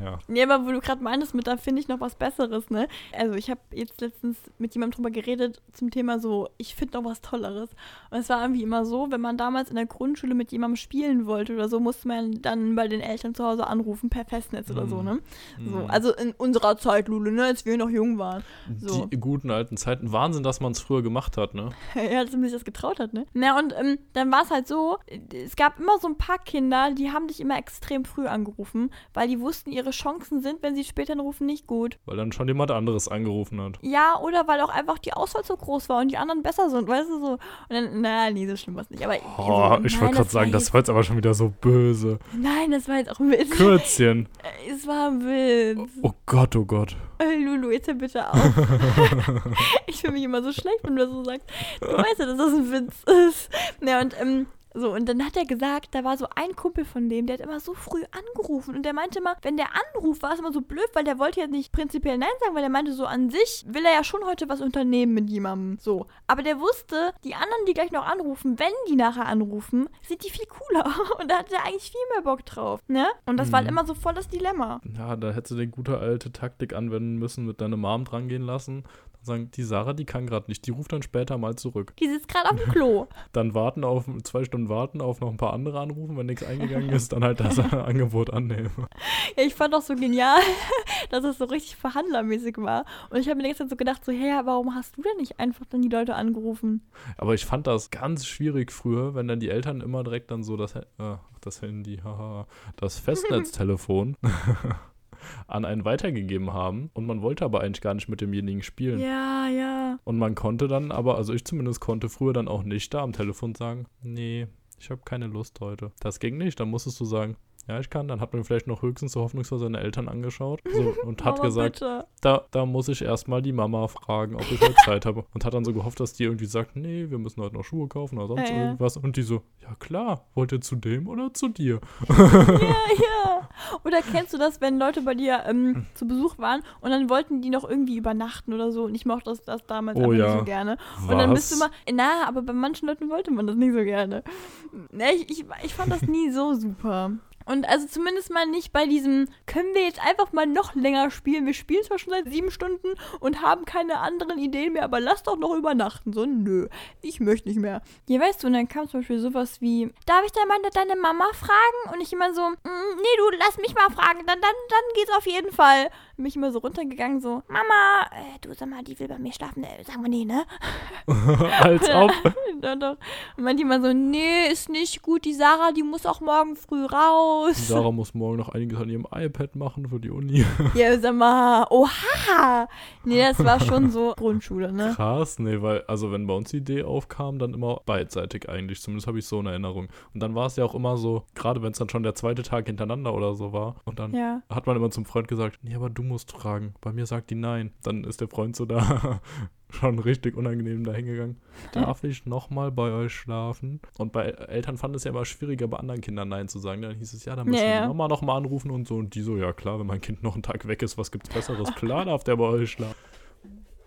Ja. Nee, aber wo du gerade meintest, mit da finde ich noch was Besseres, ne? Also ich habe jetzt letztens mit jemandem drüber geredet zum Thema so, ich finde noch was Tolleres. Und es war irgendwie immer so, wenn man damals in der Grundschule mit jemandem spielen wollte oder so, musste man dann bei den Eltern zu Hause anrufen per Festnetz oder so, ne? So, Mhm. also in unserer Zeit, Lulu, ne, als wir noch jung waren. So. Die guten alten Zeiten. Wahnsinn, dass man es früher gemacht hat, ne? ja, dass man sich das getraut hat, ne? Na, und ähm, dann war es halt so, es gab immer so ein paar Kinder, die haben dich immer extrem früh angerufen, weil die wussten, ihre Chancen sind, wenn sie später anrufen, nicht gut. Weil dann schon jemand anderes angerufen hat. Ja, oder weil auch einfach die Auswahl so groß war und die anderen besser sind, weißt du so. Und dann, naja, nee, so schlimm war es nicht. Aber Oh, so, ich nein, wollte gerade sagen, das war jetzt aber schon wieder so böse. Nein, das war jetzt auch ein Witz. Kürzchen. es war ein Witz. Oh Gott, oh Gott. Lulu, jetzt hör bitte auf. ich fühle mich immer so schlecht, wenn du das so sagst. Du weißt ja, dass das ein Witz ist. Ja, und ähm, So, und dann hat er gesagt, da war so ein Kumpel von dem, der hat immer so früh angerufen. Und der meinte immer, wenn der anruft, war es immer so blöd, weil der wollte ja nicht prinzipiell Nein sagen, weil der meinte so an sich will er ja schon heute was unternehmen mit jemandem. So. Aber der wusste, die anderen, die gleich noch anrufen, wenn die nachher anrufen, sind die viel cooler. Und da hat er eigentlich viel mehr Bock drauf. Ne? Und das war halt Mhm. immer so voll das Dilemma. Ja, da hättest du die gute alte Taktik anwenden müssen, mit deiner Mom drangehen lassen. Sagen, die Sarah, die kann gerade nicht, die ruft dann später mal zurück. Die sitzt gerade auf dem Klo. Dann warten auf, zwei Stunden warten auf noch ein paar andere anrufen, wenn nichts eingegangen ist, dann halt das Angebot annehmen. Ja, ich fand auch so genial, dass es so richtig verhandlermäßig war. Und ich habe mir die ganze Zeit so gedacht, so, hey, warum hast du denn nicht einfach dann die Leute angerufen? Aber ich fand das ganz schwierig früher, wenn dann die Eltern immer direkt dann so das, äh, das Handy, haha, das Festnetztelefon an einen weitergegeben haben und man wollte aber eigentlich gar nicht mit demjenigen spielen. Ja, ja. Und man konnte dann aber, also ich zumindest konnte früher dann auch nicht da am Telefon sagen, nee, ich habe keine Lust heute. Das ging nicht, dann musstest du sagen, ja, ich kann. Dann hat man vielleicht noch höchstens so hoffnungsvoll seine Eltern angeschaut so, und hat Mama, gesagt, Bitte. da, da muss ich erstmal die Mama fragen, ob ich heute Zeit habe. Und hat dann so gehofft, dass die irgendwie sagt, nee, wir müssen heute noch Schuhe kaufen oder sonst Ja, ja. irgendwas. Und die so, ja klar, wollt ihr zu dem oder zu dir? Ja, ja. Oder kennst du das, wenn Leute bei dir ähm, zu Besuch waren und dann wollten die noch irgendwie übernachten oder so und ich mochte das, das damals Oh ja. nicht so gerne. Und dann bist du immer, na, aber bei manchen Leuten wollte man das nicht so gerne. Ne, ich, ich, ich fand das nie so super. Und also zumindest mal nicht bei diesem, können wir jetzt einfach mal noch länger spielen? Wir spielen zwar schon seit sieben Stunden und haben keine anderen Ideen mehr, aber lass doch noch übernachten. So, nö, ich möchte nicht mehr. Ja, weißt du, und dann kam zum Beispiel sowas wie, darf ich dann mal deine Mama fragen? Und ich immer so, "Mm, nee, du, lass mich mal fragen, dann, dann, dann geht's auf jeden Fall. Mich immer so runtergegangen, so, Mama, äh, du sag mal, die will bei mir schlafen. Äh, sagen wir nee, ne? Als ob. doch, doch. Und immer so, nee, ist nicht gut, die Sarah, die muss auch morgen früh raus. Sarah muss morgen noch einiges an ihrem iPad machen für die Uni. Ja, sag mal, oha. Nee, das war schon so Grundschule, ne? Krass, nee, weil, also wenn bei uns die Idee aufkam, dann immer beidseitig eigentlich. Zumindest habe ich so eine Erinnerung. Und dann war es ja auch immer so, gerade wenn es dann schon der zweite Tag hintereinander oder so war. Und dann Ja. hat man immer zum Freund gesagt, nee, aber du musst fragen. Bei mir sagt die nein. Dann ist der Freund so da schon richtig unangenehm dahingegangen. Darf ich nochmal bei euch schlafen? Und bei Eltern fanden es ja immer schwieriger, bei anderen Kindern Nein zu sagen. Dann hieß es, ja, dann müssen wir die Mama nochmal anrufen und so. Und die so, ja klar, wenn mein Kind noch einen Tag weg ist, was gibt's Besseres? Klar darf der bei euch schlafen.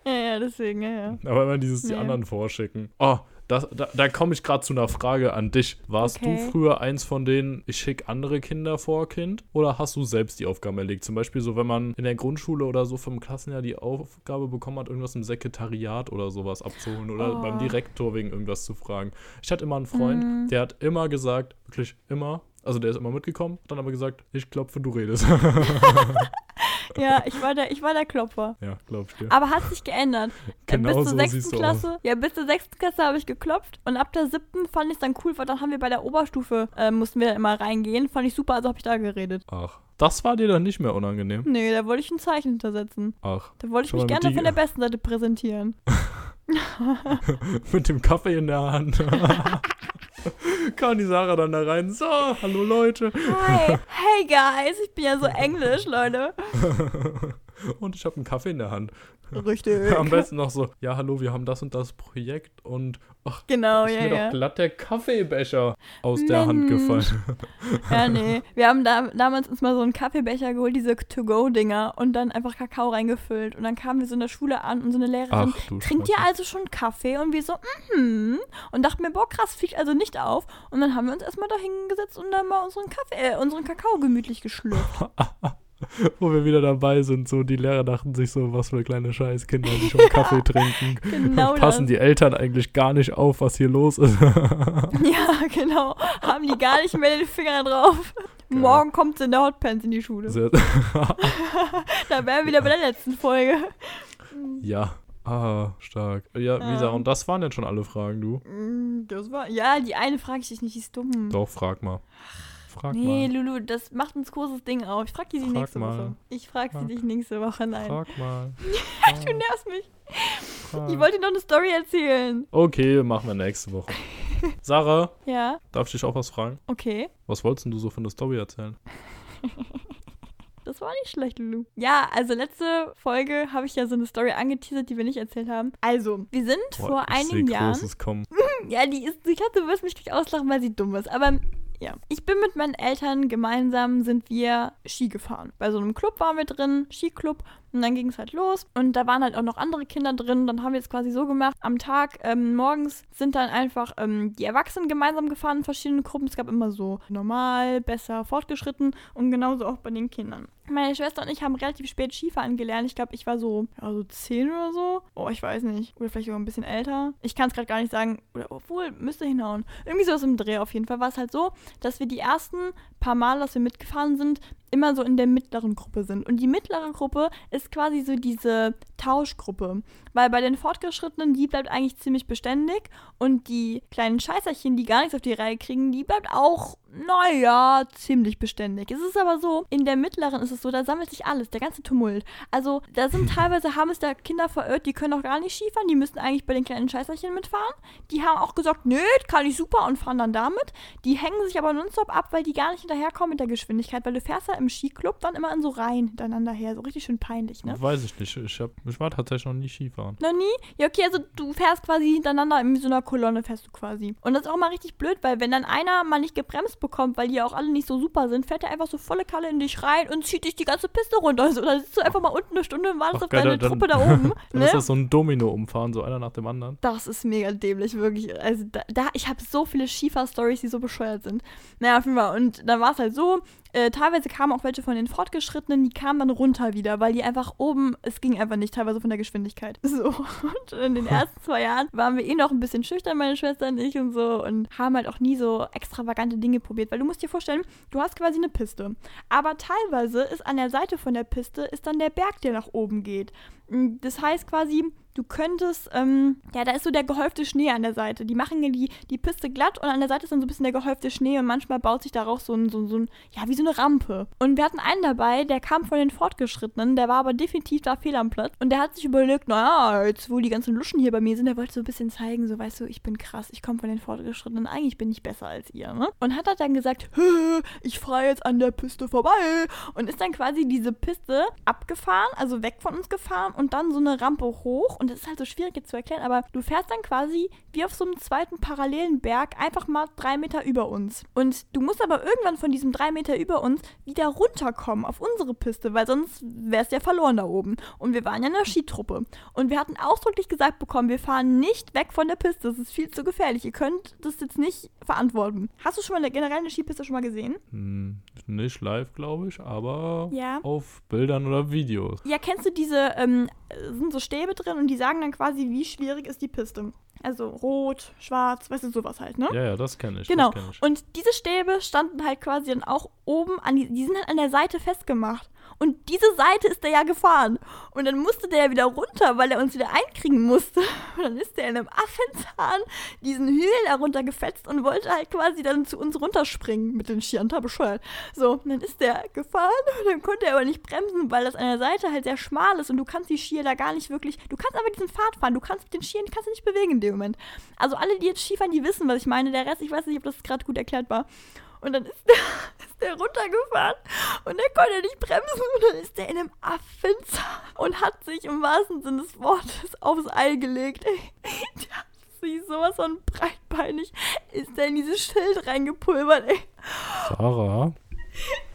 Ja, ja, deswegen, ja, ja. Aber immer dieses die Ja. anderen vorschicken. Oh, das, da, da komme ich gerade zu einer Frage an dich. Warst Okay. du früher eins von denen, ich schicke andere Kinder vor, Kind? Oder hast du selbst die Aufgaben erlegt? Zum Beispiel so, wenn man in der Grundschule oder so vom Klassenjahr die Aufgabe bekommen hat, irgendwas im Sekretariat oder sowas abzuholen oder Oh. beim Direktor wegen irgendwas zu fragen. Ich hatte immer einen Freund, Mhm. der hat immer gesagt, wirklich immer, also der ist immer mitgekommen, dann aber gesagt, ich klopfe, du redest. Ja, ich war der, ich war der Klopfer. ja, glaub ich dir. Aber hat sich geändert. Äh, Genau bis zur so sechsten du Klasse, ja, bis zur sechsten Klasse habe ich geklopft und ab der siebten fand ich es dann cool, weil dann haben wir bei der Oberstufe, äh, mussten wir dann immer reingehen. Fand ich super, also habe ich da geredet. Ach, das war dir dann nicht mehr unangenehm? Nee, da wollte ich ein Zeichen hintersetzen. Ach, Da wollte ich mich gerne die- von der besten Seite präsentieren. mit dem Kaffee in der Hand. Kam die Sarah dann da rein. So, hallo Leute. Hi, hey guys, ich bin ja so englisch, Leute. Und ich habe einen Kaffee in der Hand. Richtig. Am besten noch so, ja, hallo, wir haben das und das Projekt und ach, Genau, ist ja, mir doch ja. glatt der Kaffeebecher aus der Hand Mensch. gefallen. Ja, nee. Wir haben da, damals uns mal so einen Kaffeebecher geholt, diese To-Go-Dinger, und dann einfach Kakao reingefüllt. Und dann kamen wir so in der Schule an und so eine Lehrerin, Ach trinkt ihr also schon Kaffee? Und wir so, mhm. Und dachten mir, boah, krass, fliegt also nicht auf. Und dann haben wir uns erstmal da hingesetzt und dann mal unseren Kaffee, äh, unseren Kakao gemütlich geschlürft. Wo wir wieder dabei sind, so die Lehrer dachten sich so, was für kleine Scheißkinder, die schon Kaffee trinken. Genau Passen das. die Eltern eigentlich gar nicht auf, was hier los ist. Ja, genau. Haben die gar nicht mehr den Finger drauf. Morgen kommt sie in der Hotpants in die Schule. Da wären wir wieder bei der letzten Folge. ja. Ah, stark. Ja, Ja. Lisa, und das waren jetzt schon alle Fragen, du? Mm, Das war. Ja, die eine frage ich dich nicht, die ist dumm. Doch, frag mal. Frag Nee, mal. Lulu, das macht uns großes Ding auf. Ich frag die sie Frag nächste mal. Woche. Ich frag sie Frag. dich nächste Woche, nein. Frag mal. Du nervst mich. Frag. Ich wollte dir noch eine Story erzählen. Okay, machen wir nächste Woche. Sarah, Ja, darf ich dich auch was fragen? okay. Was wolltest denn du so für eine Story erzählen? Das war nicht schlecht, Lulu. Ja, also letzte Folge habe ich ja so eine Story angeteasert, die wir nicht erzählt haben. Also, wir sind Boah, vor einigen Jahren. Großes kommen. Ja, die ist, ich glaube, du wirst mich gleich auslachen, weil sie dumm ist. Aber ja, ich bin mit meinen Eltern gemeinsam sind wir Ski gefahren. Bei so einem Club waren wir drin, Skiclub. Und dann ging es halt los. Und da waren halt auch noch andere Kinder drin. Dann haben wir es quasi so gemacht. Am Tag ähm, morgens sind dann einfach ähm, die Erwachsenen gemeinsam gefahren in verschiedenen Gruppen. Es gab immer so normal, besser, fortgeschritten und genauso auch bei den Kindern. Meine Schwester und ich haben relativ spät Skifahren gelernt. Ich glaube, ich war so, ja, so zehn oder so. Oh, ich weiß nicht. Oder vielleicht auch ein bisschen älter. Ich kann es gerade gar nicht sagen. Oder obwohl, müsste hinhauen. Irgendwie so aus dem Dreh auf jeden Fall. War es halt so, dass wir die ersten paar Mal, dass wir mitgefahren sind, immer so in der mittleren Gruppe sind. Und die mittlere Gruppe ist quasi so diese Tauschgruppe. Weil bei den Fortgeschrittenen, die bleibt eigentlich ziemlich beständig. Und die kleinen Scheißerchen, die gar nichts auf die Reihe kriegen, die bleibt auch, naja, ziemlich beständig. Es ist aber so, in der mittleren ist es so, da sammelt sich alles, der ganze Tumult. Also, da sind teilweise, haben es da Kinder verirrt, die können auch gar nicht Skifahren, die müssen eigentlich bei den kleinen Scheißerchen mitfahren. Die haben auch gesagt, nö, kann ich super und fahren dann damit. Die hängen sich aber nonstop ab, weil die gar nicht hinterherkommen mit der Geschwindigkeit, weil du fährst ja im Skiclub dann immer in so Reihen hintereinander her, so richtig schön peinlich, ne? Weiß ich nicht. Ich, hab, ich war tatsächlich noch nie Skifahren. Noch nie? Ja, okay, also du fährst quasi hintereinander in so einer Kolonne fährst du quasi. Und das ist auch mal richtig blöd, weil wenn dann einer mal nicht gebremst bekommt, weil die ja auch alle nicht so super sind, fährt er einfach so volle Kalle in dich rein und zieht dich die ganze Piste runter. Also, da sitzt du einfach mal unten eine Stunde und wartest auf geil, deine dann- Truppe da oben. Dann ne? ist das so ein Domino-Umfahren, so einer nach dem anderen. Das ist mega dämlich, wirklich. Also da, da ich habe so viele Skifahr-Stories, die so bescheuert sind. Naja, auf jeden Fall. Und dann war es halt so, äh, teilweise kamen auch welche von den Fortgeschrittenen, die kamen dann runter wieder, weil die einfach oben, es ging einfach nicht, teilweise von der Geschwindigkeit. So. Und in den ersten zwei Jahren waren wir eh noch ein bisschen schüchtern, meine Schwester und ich und so, und haben halt auch nie so extravagante Dinge probiert, weil du musst dir vorstellen, du hast quasi eine Piste. Aber teilweise ist an der Seite von der Piste ist dann der Berg, der nach oben geht. Mm, Das heißt quasi, du könntest, ähm, ja, da ist so der gehäufte Schnee an der Seite. Die machen ja die, die Piste glatt und an der Seite ist dann so ein bisschen der gehäufte Schnee und manchmal baut sich daraus so ein, so, so ein, ja, wie so eine Rampe. Und wir hatten einen dabei, der kam von den Fortgeschrittenen, der war aber definitiv da fehl am Platz und der hat sich überlegt, naja, jetzt wo die ganzen Luschen hier bei mir sind, der wollte so ein bisschen zeigen, so, weißt du, ich bin krass, ich komme von den Fortgeschrittenen, eigentlich bin ich besser als ihr, ne? Und hat dann gesagt, "Hö, ich fahre jetzt an der Piste vorbei und ist dann quasi diese Piste abgefahren, also weg von uns gefahren und dann so eine Rampe hoch. Und das ist halt so schwierig jetzt zu erklären, aber du fährst dann quasi wie auf so einem zweiten parallelen Berg einfach mal drei Meter über uns. Und du musst aber irgendwann von diesem drei Meter über uns wieder runterkommen auf unsere Piste, weil sonst wärst du ja verloren da oben. Und wir waren ja eine Skitruppe. Und wir hatten ausdrücklich gesagt bekommen, wir fahren nicht weg von der Piste. Das ist viel zu gefährlich. Ihr könnt das jetzt nicht verantworten. Hast du schon mal eine, generell eine Skipiste schon mal gesehen? Hm, nicht live, glaube ich, aber Ja. auf Bildern oder Videos. Ja, kennst du diese, ähm, äh, sind so Stäbe drin und die sagen dann quasi, wie schwierig ist die Piste. Also rot, schwarz, weißt du, sowas halt, ne? Ja, ja, das kenne ich. Genau. Kenn ich. Und diese Stäbe standen halt quasi dann auch oben an die, die sind halt an der Seite festgemacht. Und diese Seite ist der ja gefahren. Und dann musste der ja wieder runter, weil er uns wieder einkriegen musste. Und dann ist der in einem Affenzahn diesen Hügel da runtergefetzt und wollte halt quasi dann zu uns runterspringen mit den Skiern. Da bescheuert. So, und dann ist der gefahren und dann konnte er aber nicht bremsen, weil das an der Seite halt sehr schmal ist und du kannst die Skier da gar nicht wirklich. Du kannst aber diesen Pfad fahren, du kannst mit den Skiern, kannst du nicht bewegen in dem Moment. Also alle, die jetzt Skifahren, die wissen, was ich meine. Der Rest, ich weiß nicht, ob das gerade gut erklärt war. Und dann ist der, ist der runtergefahren und der konnte nicht bremsen und dann ist der in einem Affenzahn und hat sich im wahrsten Sinne des Wortes aufs Ei gelegt. Ey, der hat sich sowas von breitbeinig ist der in dieses Schild reingepulvert, ey. Sarah,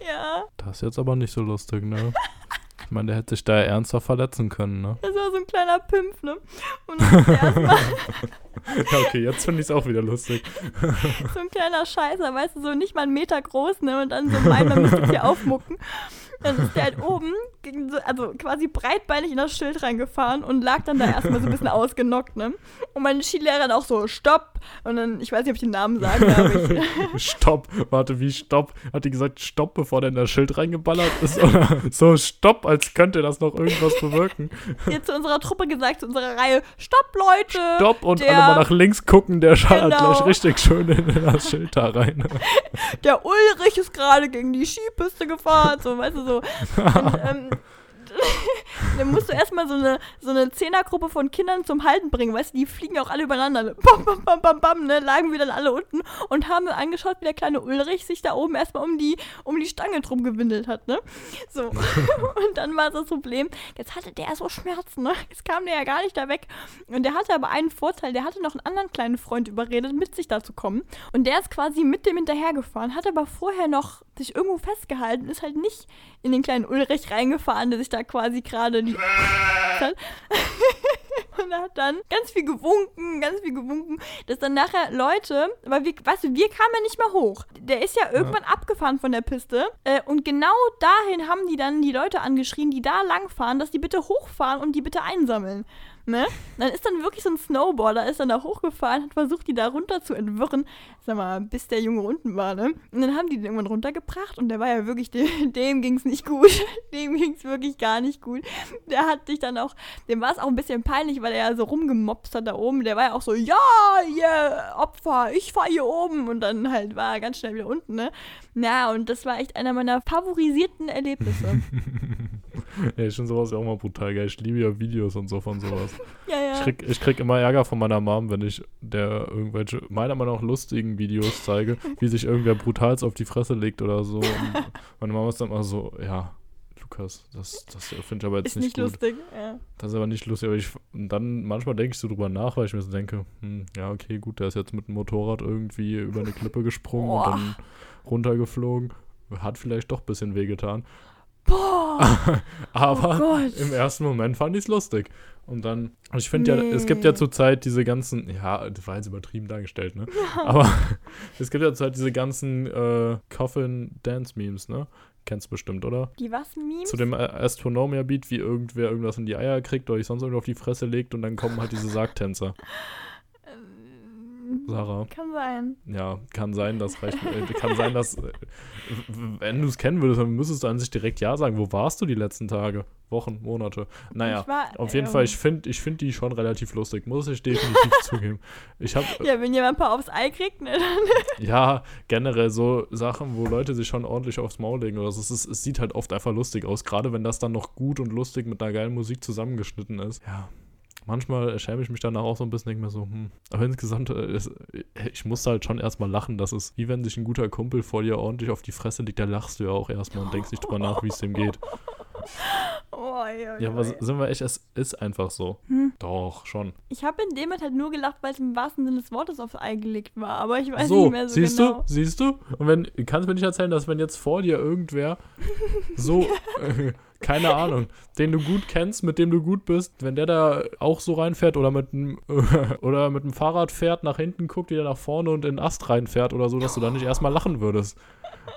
Ja, das ist jetzt aber nicht so lustig, ne? Ich meine, der hätte sich da ernsthaft verletzen können, ne? das war so ein kleiner Pimpf, ne? Und erstmal Ja, okay, jetzt finde ich es auch wieder lustig. so ein kleiner Scheißer, weißt du, so nicht mal einen Meter groß, ne? Und dann so meint, man müsste hier aufmucken. Dann ist der halt oben, gegen so, also quasi breitbeinig in das Schild reingefahren und lag dann da erstmal so ein bisschen ausgenockt, ne? Und meine Skilehrerin auch so, stopp! Und dann, ich weiß nicht, ob ich den Namen sagen darf, Stopp, warte, wie Stopp? Hat die gesagt Stopp, bevor der in das Schild reingeballert ist? Oder so Stopp, als könnte das noch irgendwas bewirken? ihr zu unserer Truppe gesagt, zu unserer Reihe, stopp, Leute! Stopp und der- alle mal nach links gucken, der schallert Genau. gleich richtig schön in das Schild da rein. der Ulrich ist gerade gegen die Skipiste gefahren, so, weißt du, so. Und, ähm, dann musst du erstmal so eine, so eine Zehnergruppe von Kindern zum Halten bringen, weißt du, die fliegen auch alle übereinander. Bam, bam, bam, bam, bam, ne? Lagen wir dann alle unten und haben angeschaut, wie der kleine Ulrich sich da oben erstmal um die, um die Stange drum gewindelt hat, ne? So. und dann war das Problem, jetzt hatte der so Schmerzen, ne? Jetzt kam der ja gar nicht da weg. Und der hatte aber einen Vorteil, der hatte noch einen anderen kleinen Freund überredet, mit sich da zu kommen. Und der ist quasi mit dem hinterhergefahren, hat aber vorher noch sich irgendwo festgehalten, ist halt nicht in den kleinen Ulrich reingefahren, der sich da quasi gerade die und er hat dann ganz viel gewunken, ganz viel gewunken, dass dann nachher Leute, weil wir, weißt du, wir kamen ja nicht mehr hoch. Der ist ja irgendwann ja. abgefahren von der Piste äh, und genau dahin haben die dann die Leute angeschrien, die da langfahren, dass die bitte hochfahren und die bitte einsammeln ne? Dann ist dann wirklich so ein Snowboarder, ist dann da hochgefahren, hat versucht, die da runter zu entwirren, sag mal, bis der Junge unten war, ne? Und dann haben die den irgendwann runtergebracht und der war ja wirklich, dem, dem ging's nicht gut. dem ging's wirklich gar nicht gut. Der hat sich dann auch, dem war es auch ein bisschen peinlich, weil er ja so rumgemopst hat da oben. Der war ja auch so, ja, ihr Opfer, ich fahr hier oben. Und dann halt war er ganz schnell wieder unten, ne? Ja, und das war echt einer meiner favorisierten Erlebnisse. ja, ich finde sowas ja auch mal brutal geil. Ich liebe ja Videos und so von sowas. ja, ja. Ich krieg, ich krieg immer Ärger von meiner Mom, wenn ich der irgendwelche, meiner Meinung nach lustigen Videos zeige, wie sich irgendwer brutal auf die Fresse legt oder so. Und meine Mama ist dann immer so, ja, Lukas, das, das finde ich aber jetzt ist nicht, nicht lustig. Ja. Das ist aber nicht lustig. Aber ich, und dann manchmal denke ich so drüber nach, weil ich mir so denke, hm, ja, okay, gut, der ist jetzt mit dem Motorrad irgendwie über eine Klippe gesprungen oh. und dann runtergeflogen. Hat vielleicht doch ein bisschen wehgetan. Boah! Aber oh im ersten Moment fand ich es lustig. Und dann, ich finde nee. ja, es gibt ja zurzeit diese ganzen, ja, das war jetzt übertrieben dargestellt, ne? Ja. Aber es gibt ja zurzeit diese ganzen äh, Coffin-Dance-Memes, ne? Kennst du bestimmt, oder? Die was Memes? Zu dem Astronomia-Beat, wie irgendwer irgendwas in die Eier kriegt oder ich sonst irgendwo auf die Fresse legt und dann kommen halt diese Sargtänzer. Sarah. Kann sein. Ja, kann sein, das reicht. Äh, kann sein, dass, äh, wenn du es kennen würdest, dann müsstest du an sich direkt Ja sagen. Wo warst du die letzten Tage? Wochen, Monate? Naja, war, auf jeden ähm, Fall, ich finde ich find die schon relativ lustig. Muss ich definitiv zugeben. Ich hab, ja, wenn jemand ein paar aufs Ei kriegt, ne, ja, generell so Sachen, wo Leute sich schon ordentlich aufs Maul legen oder so. Es, ist, es sieht halt oft einfach lustig aus. Gerade wenn das dann noch gut und lustig mit einer geilen Musik zusammengeschnitten ist. Ja, manchmal schäme ich mich danach auch so ein bisschen, denke mir so, hm. Aber insgesamt, äh, ich muss halt schon erstmal lachen. Das ist wie wenn sich ein guter Kumpel vor dir ordentlich auf die Fresse liegt, da lachst du ja auch erstmal und denkst nicht drüber nach, wie es dem geht. Oh, ja, ja, aber sind wir echt, es ist einfach so. Hm. Doch, schon. Ich habe in dem halt nur gelacht, weil es im wahrsten Sinne des Wortes aufs Ei gelegt war, aber ich weiß so, nicht mehr so siehst genau. Siehst du? Siehst du? Und wenn, kannst du mir nicht erzählen, dass wenn jetzt vor dir irgendwer so, äh, keine Ahnung, den du gut kennst, mit dem du gut bist, wenn der da auch so reinfährt oder mit einem oder mit dem Fahrrad fährt, nach hinten guckt, wie der nach vorne und in den Ast reinfährt oder so, dass du dann nicht erstmal lachen würdest.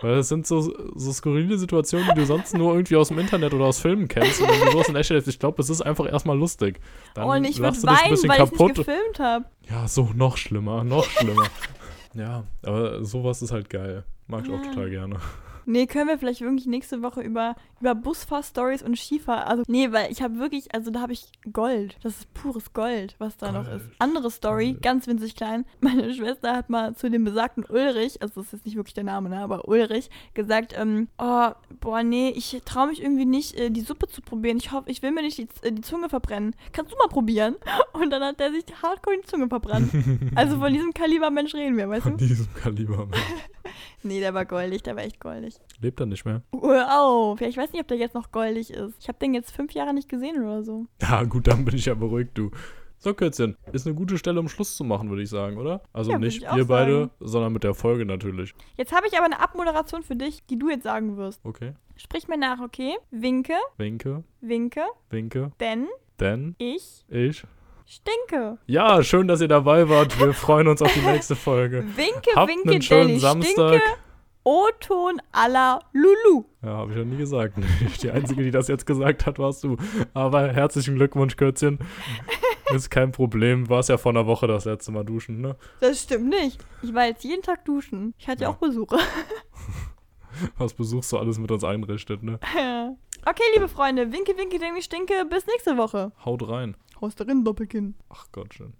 Weil das sind so, so skurrile Situationen, die du sonst nur irgendwie aus dem Internet oder aus Filmen kennst. Und wenn du sowas in echt ich glaube, es ist einfach erstmal lustig. Dann oh, und ich würde weinen, weil kaputt. ich nicht gefilmt habe. Ja, so noch schlimmer, noch schlimmer. ja, aber sowas ist halt geil. Mag ich auch total gerne. Nee, können wir vielleicht wirklich nächste Woche über, über Busfahr-Stories und Skifahr. Also, nee, weil ich habe wirklich, also da habe ich Gold. Das ist pures Gold, was da Gold. noch ist. Andere Story, Gold. ganz winzig klein. Meine Schwester hat mal zu dem besagten Ulrich, also das ist jetzt nicht wirklich der Name, ne, aber Ulrich, gesagt, ähm, oh, boah, nee, ich traue mich irgendwie nicht, äh, die Suppe zu probieren. Ich hoffe, ich will mir nicht die, äh, die Zunge verbrennen. Kannst du mal probieren? Und dann hat er sich hardcore die Zunge verbrannt. also von diesem Kaliber Mensch reden wir, weißt du? Von diesem Kaliber Mensch. nee, der war goldig, der war echt goldig. Lebt er nicht mehr? Wow. Ich weiß nicht, ob der jetzt noch goldig ist. Ich habe den jetzt fünf Jahre nicht gesehen oder so. Ja, gut, dann bin ich ja beruhigt, du. So, Kürzchen. Ist eine gute Stelle, um Schluss zu machen, würde ich sagen, oder? Also ja, nicht wir beide, sondern mit der Folge natürlich. Jetzt habe ich aber eine Abmoderation für dich, die du jetzt sagen wirst. Okay. Sprich mir nach, okay? Winke. Winke. Winke. Winke. Denn. Denn. Ich. Ich. Stinke. Ja, schön, dass ihr dabei wart. Wir freuen uns auf die nächste Folge. Winke, Habt winke, einen schönen Samstag. Stinke. O-Ton à la Lulu. Ja, habe ich ja nie gesagt. Die Einzige, die das jetzt gesagt hat, warst du. Aber herzlichen Glückwunsch, Kürzchen. Ist kein Problem. War es ja vor einer Woche das letzte Mal duschen, ne? Das stimmt nicht. Ich war jetzt jeden Tag duschen. Ich hatte ja, ja auch Besuche. Was besuchst du alles mit uns einrichtet, ne? Ja. Okay, liebe Freunde. Winke, winke, denke, stinke. Bis nächste Woche. Haut rein. Haus darin, Doppelkinn. Ach Gott, schön.